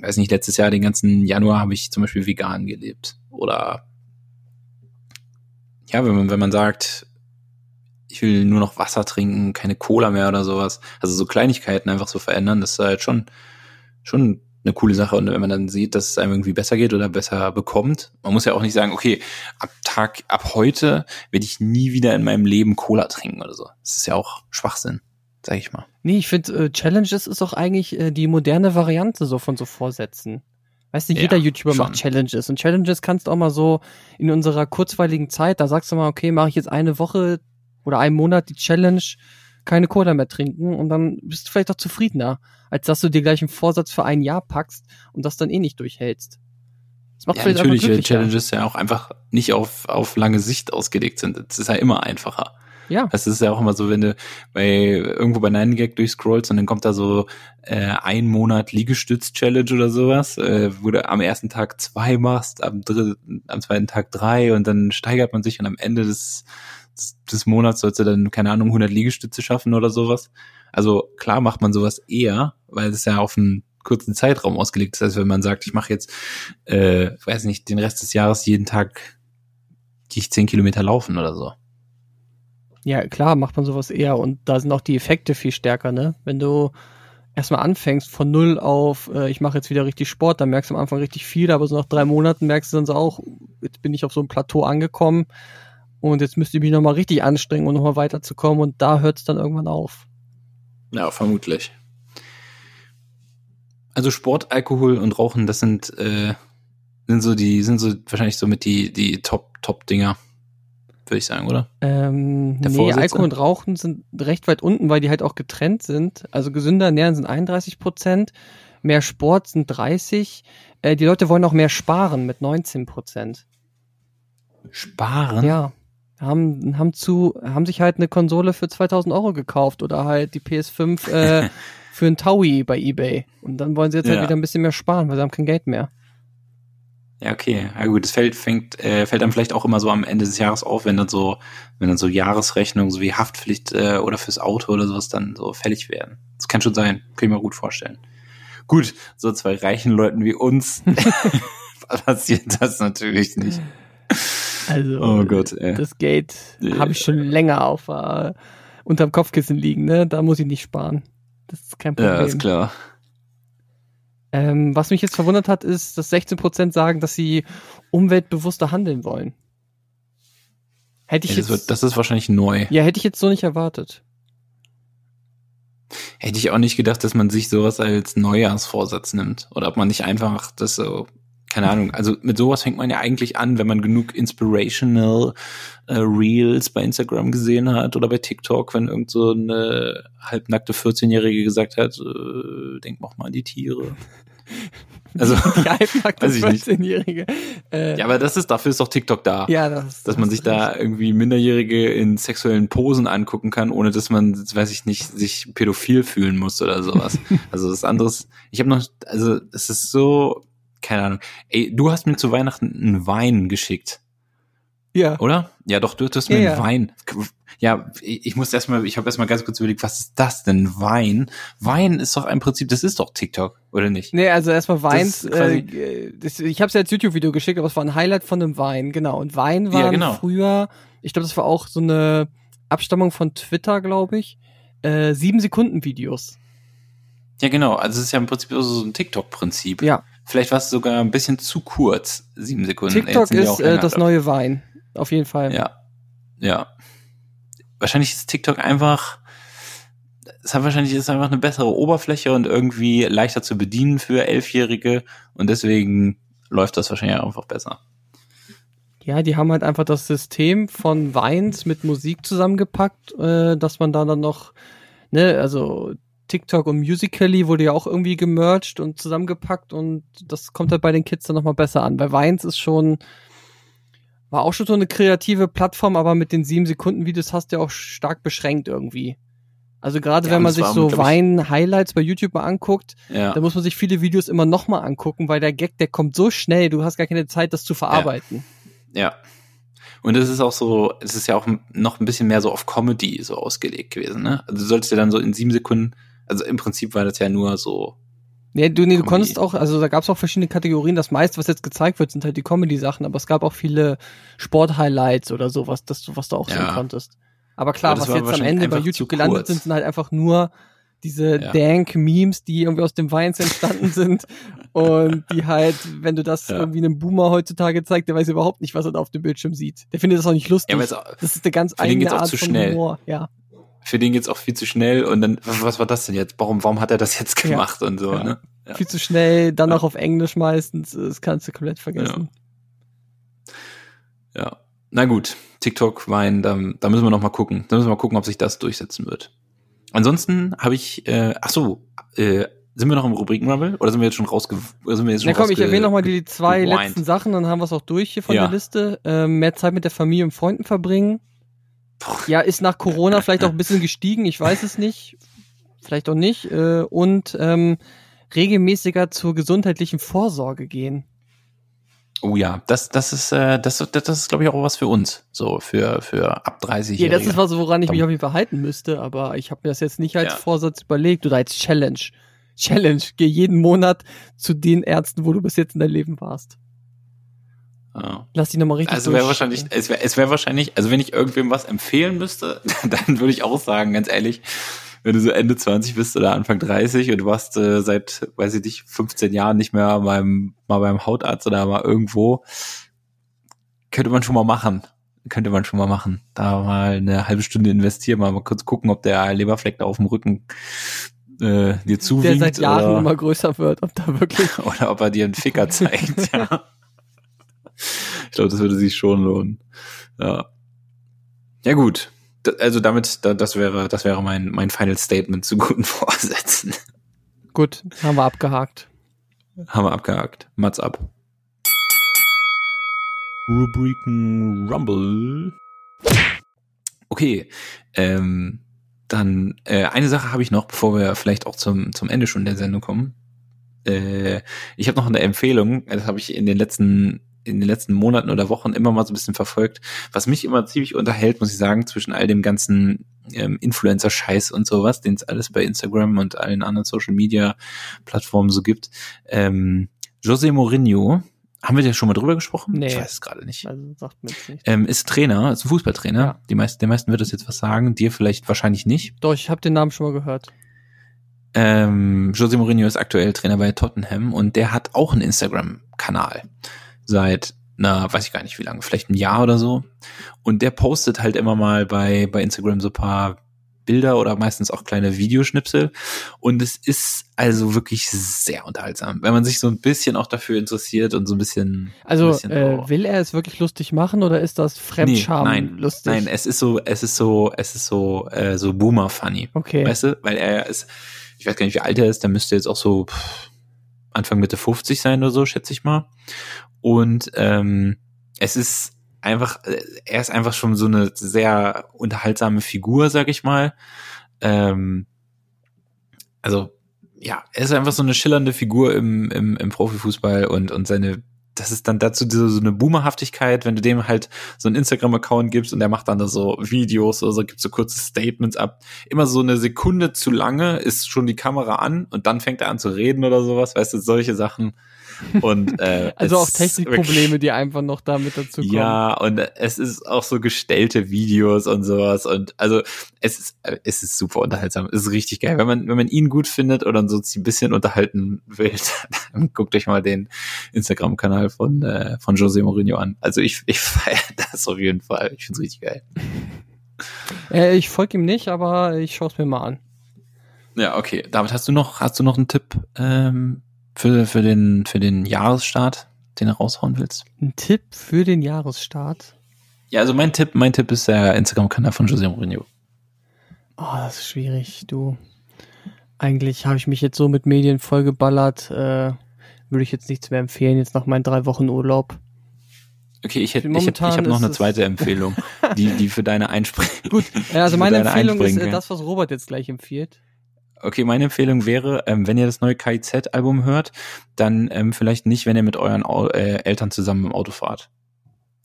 weiß nicht, letztes Jahr den ganzen Januar habe ich zum Beispiel vegan gelebt. Oder ja, wenn man, wenn man sagt, ich will nur noch Wasser trinken, keine Cola mehr oder sowas. Also so Kleinigkeiten einfach so verändern, das ist halt schon, schon eine coole Sache. Und wenn man dann sieht, dass es einem irgendwie besser geht oder besser bekommt, man muss ja auch nicht sagen, okay, ab Tag, ab heute werde ich nie wieder in meinem Leben Cola trinken oder so. Das ist ja auch Schwachsinn, sag ich mal. Nee, ich finde, äh, Challenges ist auch eigentlich äh, die moderne Variante so von so Vorsätzen. Weißt du, Ja, jeder YouTuber schon. macht Challenges und Challenges kannst du auch mal so in unserer kurzweiligen Zeit, da sagst du mal, okay, mache ich jetzt eine Woche oder einen Monat die Challenge, keine Cola mehr trinken und dann bist du vielleicht auch zufriedener, als dass du dir gleich einen Vorsatz für ein Jahr packst und das dann eh nicht durchhältst. Das macht Ja, vielleicht natürlich. Challenges ja auch einfach nicht auf, auf lange Sicht ausgelegt sind. Es ist ja immer einfacher. Ja, Das ist ja auch immer so, wenn du bei irgendwo bei 9gag durchscrollst und dann kommt da so äh, ein Monat Liegestütz-Challenge oder sowas, äh, wo du am ersten Tag zwei machst, am dritten, am zweiten Tag drei und dann steigert man sich und am Ende des, des, des Monats sollst du dann, keine Ahnung, 100 Liegestütze schaffen oder sowas. Also klar macht man sowas eher, weil es ja auf einen kurzen Zeitraum ausgelegt ist. Das heißt, wenn man sagt, ich mache jetzt, äh, weiß nicht, den Rest des Jahres jeden Tag gehe ich zehn Kilometer laufen oder so. Ja, klar, macht man sowas eher und da sind auch die Effekte viel stärker, ne? Wenn du erstmal anfängst von null auf, äh, ich mache jetzt wieder richtig Sport, dann merkst du am Anfang richtig viel, aber so nach drei Monaten merkst du dann so auch, jetzt bin ich auf so einem Plateau angekommen und jetzt müsste ich mich nochmal richtig anstrengen, um nochmal weiterzukommen und da hört es dann irgendwann auf. Ja, vermutlich. Also Sport, Alkohol und Rauchen, das sind, äh, sind so die, sind so wahrscheinlich so mit die, die Top, Top-Dinger, würde ich sagen, oder? Ähm, Der nee? Alkohol und Rauchen sind recht weit unten, weil die halt auch getrennt sind. Also gesünder ernähren sind 31 Prozent, mehr Sport sind 30. Äh, die Leute wollen auch mehr sparen mit 19 Prozent. Sparen? Ja. Haben, haben zu, haben sich halt eine Konsole für 2000 Euro gekauft oder halt die PS5 äh, für ein Taui bei eBay. Und dann wollen sie jetzt Ja. halt wieder ein bisschen mehr sparen, weil sie haben kein Geld mehr. Ja, okay. Ja gut, das fällt, fängt, äh, fällt dann vielleicht auch immer so am Ende des Jahres auf, wenn dann so, wenn dann so Jahresrechnungen, so wie Haftpflicht äh, oder fürs Auto oder sowas dann so fällig werden. Das kann schon sein, kann ich mir gut vorstellen. Gut, so zwei reichen Leuten wie uns passiert das natürlich nicht. Also, Oh Gott, ey. das Geld habe ich schon länger auf äh, unterm Kopfkissen liegen, ne? Da muss ich nicht sparen. Das ist kein Problem. Ja, ist klar. Ähm, was mich jetzt verwundert hat, ist, dass 16% sagen, dass sie umweltbewusster handeln wollen. Hätte ich Ja, das, jetzt, wird, das ist wahrscheinlich neu. ja, hätte ich jetzt so nicht erwartet. Hätte ich auch nicht gedacht, dass man sich sowas als Neujahrsvorsatz nimmt. Oder ob man nicht einfach das so, keine Ahnung, also mit sowas fängt man ja eigentlich an, wenn man genug inspirational äh, Reels bei Instagram gesehen hat oder bei TikTok, wenn irgend so eine halbnackte 14-Jährige gesagt hat, äh, denk mal an die Tiere. Also, Die halbnackte Weiß ich nicht. 14-Jährige. Äh, ja, aber das ist, dafür ist doch TikTok da. ja, das, dass man das sich ist da irgendwie Minderjährige in sexuellen Posen angucken kann, ohne dass man, weiß ich nicht, sich pädophil fühlen muss oder sowas. also das anderes, ich habe noch, also es ist so, keine Ahnung. Ey, du hast mir zu Weihnachten einen Wein geschickt. Ja. oder? Ja, doch, du, hast Ja, mir ja. Wein. Ja, ich muss erstmal, ich habe erstmal ganz kurz überlegt, was ist das denn? Wein? Wein ist doch im Prinzip, das ist doch TikTok, oder nicht? Nee, also erstmal quasi- äh, das, ich habe es ja als YouTube-Video geschickt, aber es war ein Highlight von einem Wein, genau. Und Wein Ja, waren genau. früher, ich glaube, das war auch so eine Abstammung von Twitter, glaube ich, äh, sieben Sekunden Videos. Ja, genau. Also es ist ja im Prinzip so ein TikTok-Prinzip. Ja. Vielleicht war es sogar ein bisschen zu kurz, sieben Sekunden. TikTok ist äh, das neue Wein, auf jeden Fall. Ja. Ja. Wahrscheinlich ist TikTok einfach, es hat wahrscheinlich ist einfach eine bessere Oberfläche und irgendwie leichter zu bedienen für Elfjährige und deswegen läuft das wahrscheinlich einfach besser. Ja, die haben halt einfach das System von Weins mit Musik zusammengepackt, äh, dass man da dann noch, ne, also TikTok und Musically wurde ja auch irgendwie gemerged und zusammengepackt und das kommt halt bei den Kids dann nochmal besser an. Bei Weins ist schon, war auch schon so eine kreative Plattform, aber mit den sieben Sekunden Videos hast du ja auch stark beschränkt irgendwie. Also gerade Ja, wenn man sich so Wein-Highlights bei YouTube mal anguckt, Ja. da muss man sich viele Videos immer nochmal angucken, weil der Gag, der kommt so schnell, du hast gar keine Zeit, das zu verarbeiten. Ja. Und es ist auch so, es ist ja auch noch ein bisschen mehr so auf Comedy so ausgelegt gewesen, ne? Also du solltest ja dann so in sieben Sekunden, also im Prinzip war das ja nur so, Nee, du, nee, du konntest auch, also da gab es auch verschiedene Kategorien. Das meiste, was jetzt gezeigt wird, sind halt die Comedy-Sachen, aber es gab auch viele Sport-Highlights oder sowas, das, du- was du auch sehen Ja. konntest. Aber klar, Aber was jetzt am Ende bei YouTube gelandet kurz. sind, sind halt einfach nur diese Ja. Dank-Memes, die irgendwie aus dem Weins entstanden sind und die halt, wenn du das Ja. irgendwie einem Boomer heutzutage zeigst, der weiß überhaupt nicht, was er da auf dem Bildschirm sieht. Der findet das auch nicht lustig. ja, auch- das ist eine ganz eigene Art von schnell. Humor. Ja. Für den geht's auch viel zu schnell und dann, was war das denn jetzt? Warum, warum hat er das jetzt Ja. gemacht und so, Ja. ne? Ja. Viel zu schnell, dann Ja. auch auf Englisch meistens, das kannst du komplett vergessen. Ja. Na gut, TikTok, Wein, da, da müssen wir noch mal gucken. Da müssen wir mal gucken, ob sich das durchsetzen wird. Ansonsten habe ich, äh, ach so, äh, sind wir noch im Rubrikenrumble oder sind wir jetzt schon rausge... Sind wir jetzt schon Na komm, ich erwähne nochmal die zwei letzten Sachen, dann haben wir es auch durch hier von Ja. der Liste. Ähm, mehr Zeit mit der Familie und Freunden verbringen. Ja, ist nach Corona vielleicht auch ein bisschen gestiegen, ich weiß es nicht. Vielleicht auch nicht. Äh, und ähm, regelmäßiger zur gesundheitlichen Vorsorge gehen. Oh ja, das, das ist, äh, das, das, ist, glaube ich, auch was für uns. So, für, für ab 30 Ja, das ist was, woran ich mich auf jeden Fall halten müsste, aber ich habe mir das jetzt nicht als Ja. Vorsatz überlegt oder als Challenge. Challenge, geh jeden Monat zu den Ärzten, wo du bis jetzt in deinem Leben warst. Ja. Lass die nochmal richtig Also wäre wahrscheinlich, es wäre es wär wahrscheinlich, also wenn ich irgendwem was empfehlen müsste, dann würde ich auch sagen, ganz ehrlich, wenn du so Ende 20 bist oder Anfang 30 und du warst äh, seit, weiß ich nicht, 15 Jahren nicht mehr beim, mal beim Hautarzt oder mal irgendwo, könnte man schon mal machen. Könnte man schon mal machen. Da mal eine halbe Stunde investieren, mal, mal kurz gucken, ob der Leberfleck da auf dem Rücken äh, dir der zuwinkt seit Jahren oder, immer größer wird, ob da wirklich oder ob er dir einen Ficker zeigt, ja. Ich glaube, das würde sich schon lohnen. Ja. Ja, gut. Also damit, da, das wäre, das wäre mein, mein Final Statement zu guten Vorsätzen. Gut, haben wir abgehakt. Haben wir abgehakt. Mats ab. Rubriken Rumble. Okay, ähm, dann äh, eine Sache habe ich noch, bevor wir vielleicht auch zum, zum Ende schon der Sendung kommen. Äh, ich habe noch eine Empfehlung, das habe ich in den letzten in den letzten Monaten oder Wochen immer mal so ein bisschen verfolgt, was mich immer ziemlich unterhält, muss ich sagen, zwischen all dem ganzen ähm, Influencer-Scheiß und sowas, den es alles bei Instagram und allen anderen Social-Media-Plattformen so gibt. Ähm, José Mourinho, haben wir da schon mal drüber gesprochen? Nee. Ich weiß es gerade nicht. Also sagt mir nicht. Ähm, ist Trainer, ist ein Fußballtrainer. Ja. Die meisten, den meisten wird das jetzt was sagen, dir vielleicht wahrscheinlich nicht. Doch, ich habe den Namen schon mal gehört. Ähm, José Mourinho ist aktuell Trainer bei Tottenham und der hat auch einen Instagram-Kanal seit, na, weiß ich gar nicht wie lange, vielleicht ein Jahr oder so. Und der postet halt immer mal bei, bei Instagram so paar Bilder oder meistens auch kleine Videoschnipsel. Und es ist also wirklich sehr unterhaltsam, wenn man sich so ein bisschen auch dafür interessiert und so ein bisschen. Also ein bisschen äh, so- will er es wirklich lustig machen oder ist das Fremdscham nein, lustig? Nein, es ist so, es ist so, es ist so, äh, so Boomer-funny. okay. Weißt du, weil er ist, ich weiß gar nicht, wie alt er ist, der müsste jetzt auch so pff, Anfang Mitte 50 sein oder so, schätze ich mal. Und ähm, es ist einfach, äh, er ist einfach schon so eine sehr unterhaltsame Figur, sag ich mal. Ähm, also ja, er ist einfach so eine schillernde Figur im, im, im Profifußball und, und seine das ist dann dazu diese, so eine Boomerhaftigkeit, wenn du dem halt so einen Instagram-Account gibst und der macht dann da so Videos oder so, gibt so kurze Statements ab. Immer so eine Sekunde zu lange ist schon die Kamera an und dann fängt er an zu reden oder sowas, weißt du, solche Sachen. Und, äh, Also auch Technikprobleme, die einfach noch damit dazu kommen. ja, und es ist auch so gestellte Videos und sowas und also es ist es ist super unterhaltsam, es ist richtig geil, wenn man wenn man ihn gut findet oder so ein bisschen unterhalten will, dann guckt euch mal den Instagram Kanal von äh, von Jose Mourinho an. Also ich ich feiere das auf jeden Fall, ich find's richtig geil. Äh, ich folge ihm nicht, aber ich schaue es mir mal an. Ja, okay. David, hast du noch hast du noch einen Tipp ähm, für für den für den Jahresstart, den du raushauen willst? Ein Tipp für den Jahresstart. Ja, also mein Tipp, mein Tipp ist der Instagram Kanal von Jose Mourinho. Oh, das ist schwierig, du. Eigentlich habe ich mich jetzt so mit Medien vollgeballert, äh, würde ich jetzt nichts mehr empfehlen, jetzt nach meinen drei Wochen Urlaub. Okay, ich hätte ich hab, ich Momentan hab noch eine zweite Empfehlung, die die für deine Einspring. Gut, also meine Empfehlung ist äh, das, was Robert jetzt gleich empfiehlt. Okay, meine Empfehlung wäre, ähm, wenn ihr das neue KIZ-Album hört, dann ähm, vielleicht nicht, wenn ihr mit euren Au äh, Eltern zusammen im Auto fahrt.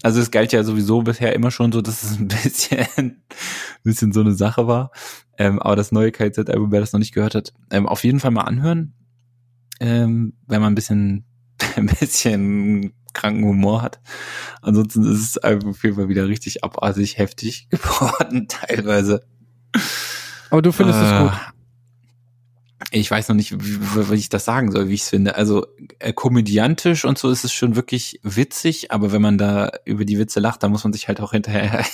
Also es galt ja sowieso bisher immer schon so, dass es ein bisschen, ein bisschen so eine Sache war. Ähm, aber das neue KIZ-Album, wer das noch nicht gehört hat, ähm, auf jeden Fall mal anhören. Ähm, wenn man ein bisschen, ein bisschen kranken Humor hat. Ansonsten ist es Album auf jeden Fall wieder richtig abartig heftig geworden, teilweise. Aber du findest es Äh, gut. Ich weiß noch nicht, wie, wie ich das sagen soll, wie ich es finde. Also äh, komödiantisch und so ist es schon wirklich witzig, aber wenn man da über die Witze lacht, dann muss man sich halt auch hinterher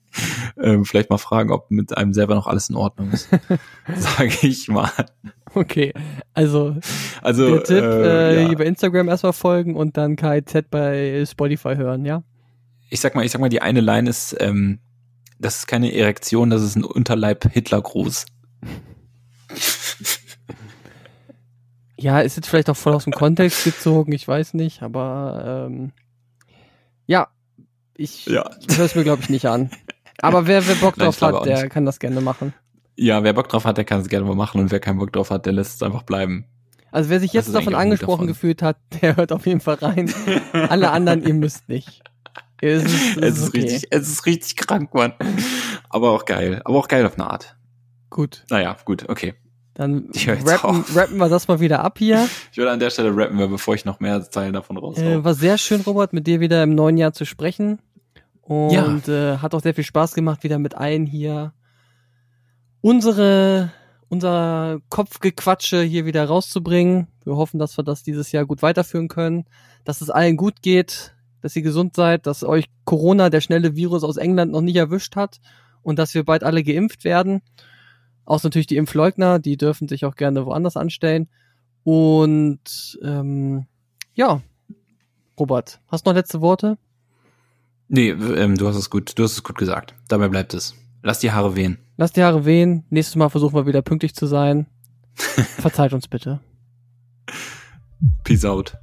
ähm, vielleicht mal fragen, ob mit einem selber noch alles in Ordnung ist. Sage ich mal. Okay, also Also der Tipp, äh, äh, ja. bei Instagram erstmal folgen und dann KIZ bei Spotify hören, ja? ich sag mal, ich sag mal, die eine Line ist, ähm, das ist keine Erektion, das ist ein Unterleib Hitlergruß. Ja, ist jetzt vielleicht auch voll aus dem Kontext gezogen, ich weiß nicht, aber ähm, ja, ich Ja. höre es mir, glaube ich, nicht an. Aber wer, wer Bock drauf hat, der kann das gerne machen. Ja, wer Bock drauf hat, der kann es gerne mal machen und wer keinen Bock drauf hat, der lässt es einfach bleiben. Also wer sich jetzt davon angesprochen Fun. gefühlt hat, der hört auf jeden Fall rein. Alle anderen, ihr müsst nicht. Es ist, Es ist okay. richtig, es ist richtig krank, Mann. Aber auch geil. Aber auch geil auf eine Art. Gut, Naja, gut, okay. Dann rappen, rappen wir das mal wieder ab hier. Ich würde an der Stelle rappen, wir, bevor ich noch mehr Zeilen davon raus. Äh, war sehr schön, Robert, mit dir wieder im neuen Jahr zu sprechen. Und äh, hat auch sehr viel Spaß gemacht, wieder mit allen hier unsere unser Kopfgequatsche hier wieder rauszubringen. Wir hoffen, dass wir das dieses Jahr gut weiterführen können, dass es allen gut geht, dass ihr gesund seid, dass euch Corona, der schnelle Virus aus England, noch nicht erwischt hat und dass wir bald alle geimpft werden. Außer natürlich die Impfleugner, die dürfen sich auch gerne woanders anstellen. Und ähm, ja, Robert, hast du noch letzte Worte? Nee, ähm, du hast es gut, du hast es gut gesagt. Dabei bleibt es. Lass die Haare wehen. Lass die Haare wehen. Nächstes Mal versuchen wir wieder pünktlich zu sein. Verzeiht uns bitte. Peace out.